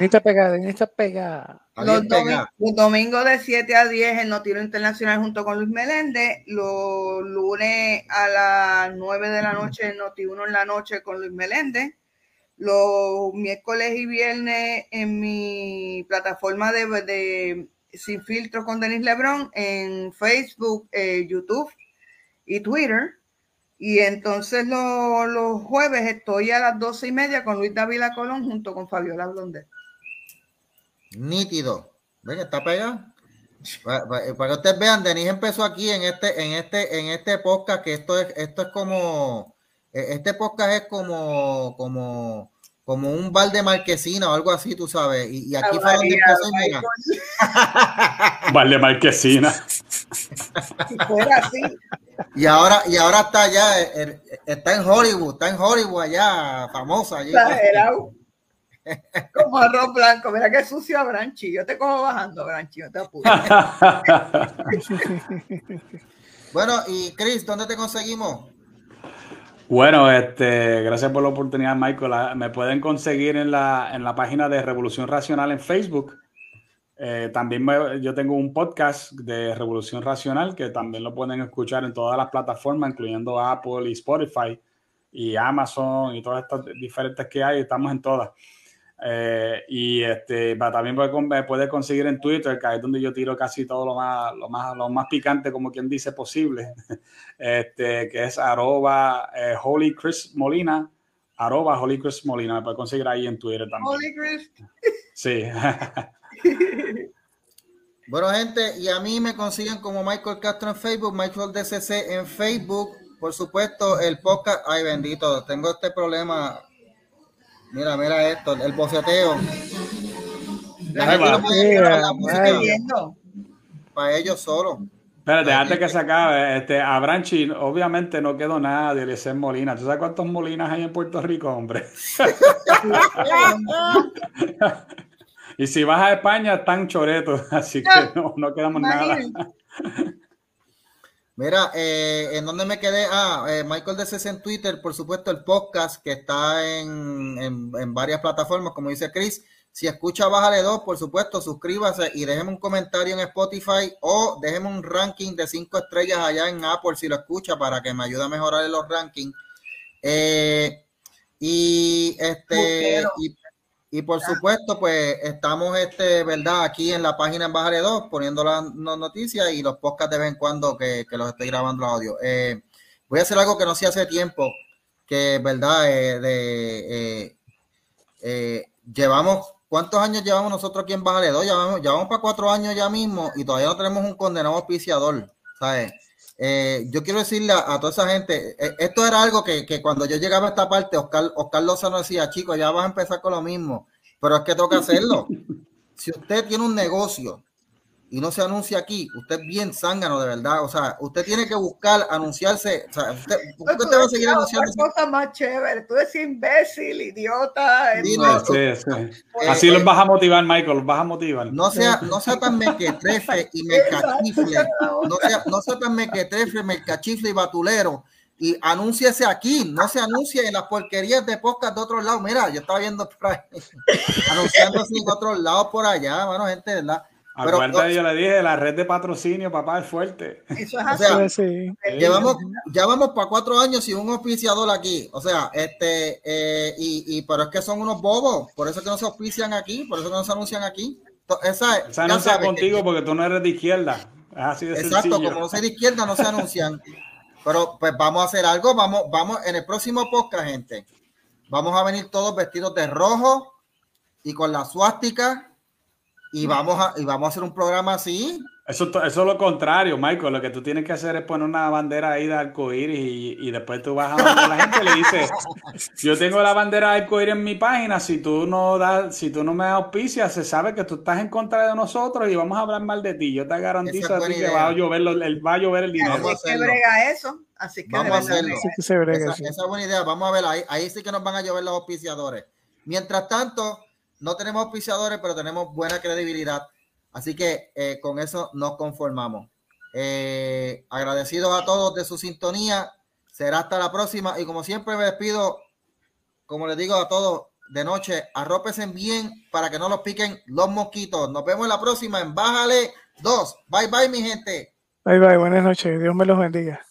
Esta pegada, esta pegada. Los, domingos de 7 a 10 en Notiro Internacional junto con Luis Meléndez. Los lunes a las 9 de la noche en Noti 1 en la noche con Luis Meléndez. Los miércoles y viernes en mi plataforma de, de Sin Filtros con Denis Lebron en Facebook, eh, YouTube y Twitter. Y entonces los jueves estoy a las doce y media con Luis David Colón junto con Fabiola Blondet. Nítido. Ven, está pegado. Para, que ustedes vean, Denis empezó aquí en este, en este, en este podcast, que esto es, esto es como, e, este podcast es como, como, como un bar de marquesina o algo así, tú sabes. Y, aquí fue donde empezó mira. Bar de marquesina. así. Y ahora, y ahora está allá, eh, eh, está en Hollywood, está en Hollywood allá, famosa allí. Como arroz blanco, mira qué sucio Branchi. Yo te cojo bajando, Branchi, no te apures. bueno, y Chris, ¿dónde te conseguimos? Bueno, este, gracias por la oportunidad, Michael. Me pueden conseguir en la, en la página de Revolución Racional en Facebook eh, también yo tengo un podcast de Revolución Racional que también lo pueden escuchar en todas las plataformas, incluyendo Apple y Spotify y Amazon y todas estas diferentes que hay, estamos en todas. Eh, y este, también puede, puede, conseguir en Twitter, que es donde yo tiro casi todo lo más, lo más, lo más picante, como quien dice, posible, este, que es arroba eh, Holy Chris Molina, arroba Holy Chris Molina, me puede conseguir ahí en Twitter también. Holy Chris. Sí. Bueno, gente, y a mí me consiguen como Michael Castro en Facebook, Michael DCC en Facebook. Por supuesto, el podcast. Ay, bendito, tengo este problema. Mira, mira esto, el boceteo. para ellos solo. Espérate, antes que se acabe, este, a Branchi obviamente no quedó nada de Eliezer Molina. ¿Tú sabes cuántos Molinas hay en Puerto Rico, hombre? Y si vas a España, están choretos, así que no, no quedamos nada. Mira, eh, ¿en dónde me quedé? Ah, eh, Michael DCC en Twitter, por supuesto, el podcast que está en, en, varias plataformas, como dice Chris. Si escucha, bájale dos, por supuesto, suscríbase y déjeme un comentario en Spotify o déjeme un ranking de cinco estrellas allá en Apple si lo escucha para que me ayude a mejorar los rankings. Eh, y este, y, y por supuesto, pues estamos, este, ¿verdad? Aquí en la página en Bajare 2 poniendo las noticias y los podcasts de vez en cuando que, los estoy grabando audio. Eh, voy a hacer algo que no sé hace tiempo, que, ¿verdad? Eh, de, eh, llevamos, ¿cuántos años llevamos nosotros aquí en Bajare 2? Llevamos, llevamos para cuatro años ya mismo y todavía no tenemos un condenado auspiciador, ¿sabes? Eh, yo quiero decirle a, toda esa gente, eh, esto era algo que, cuando yo llegaba a esta parte, Oscar, Oscar Lozano decía, chicos, ya vas a empezar con lo mismo, pero es que toca hacerlo. si usted tiene un negocio y no se anuncia aquí, usted es bien zángano de verdad. O sea, usted tiene que buscar anunciarse. O sea, usted, usted va a seguir anunciando. cosa más chévere. Tú eres imbécil, idiota. Sí, sí, Así los vas a motivar, Michael, los vas a motivar. No sea, no sea tan mequetrefe y mercachifle. No sea, no sea tan mequetrefe, mercachifle y batulero y anúnciese aquí, no se anuncie en las porquerías de podcast de otros lados. Mira, yo estaba viendo por ahí, anunciándose en otros lados por allá, bueno, gente, ¿verdad? Acuérdate, yo le dije, la red de patrocinio, papá, es fuerte. Eso es así. llevamos, ya vamos para cuatro años sin un auspiciador aquí. O sea, este, eh, y, y, pero es que son unos bobos, por eso que no se auspician aquí, por eso que no se anuncian aquí. Esa, se anuncia contigo porque tú no eres de izquierda. Es así de Exacto, como no soy de izquierda, no se anuncian. pero pues vamos a hacer algo, vamos, vamos, en el próximo podcast, gente, vamos a venir todos vestidos de rojo y con la suástica y vamos a, y vamos a hacer un programa así. Eso, eso es lo contrario, Michael. Lo que tú tienes que hacer es poner una bandera ahí de arcoíris y, y después tú vas a la gente y le dices, yo tengo la bandera de arcoíris en mi página, si tú no das, si tú no me auspicias, se sabe que tú estás en contra de nosotros y vamos a hablar mal de ti. Yo te garantizo a ti que va a llover el, va a llover el dinero. Así que brega eso. Así que vamos a hacerlo. esa, esa, es buena idea. Vamos a ver ahí. Ahí sí que nos van a llover los auspiciadores. Mientras tanto, no tenemos auspiciadores, pero tenemos buena credibilidad Así que eh, con eso nos conformamos. Eh, agradecidos a todos de su sintonía. Será hasta la próxima. Y como siempre me despido, como les digo a todos, de noche, arrópesen bien para que no los piquen los mosquitos. Nos vemos en la próxima en Bájale 2. Bye bye, mi gente. Bye bye, buenas noches. Dios me los bendiga.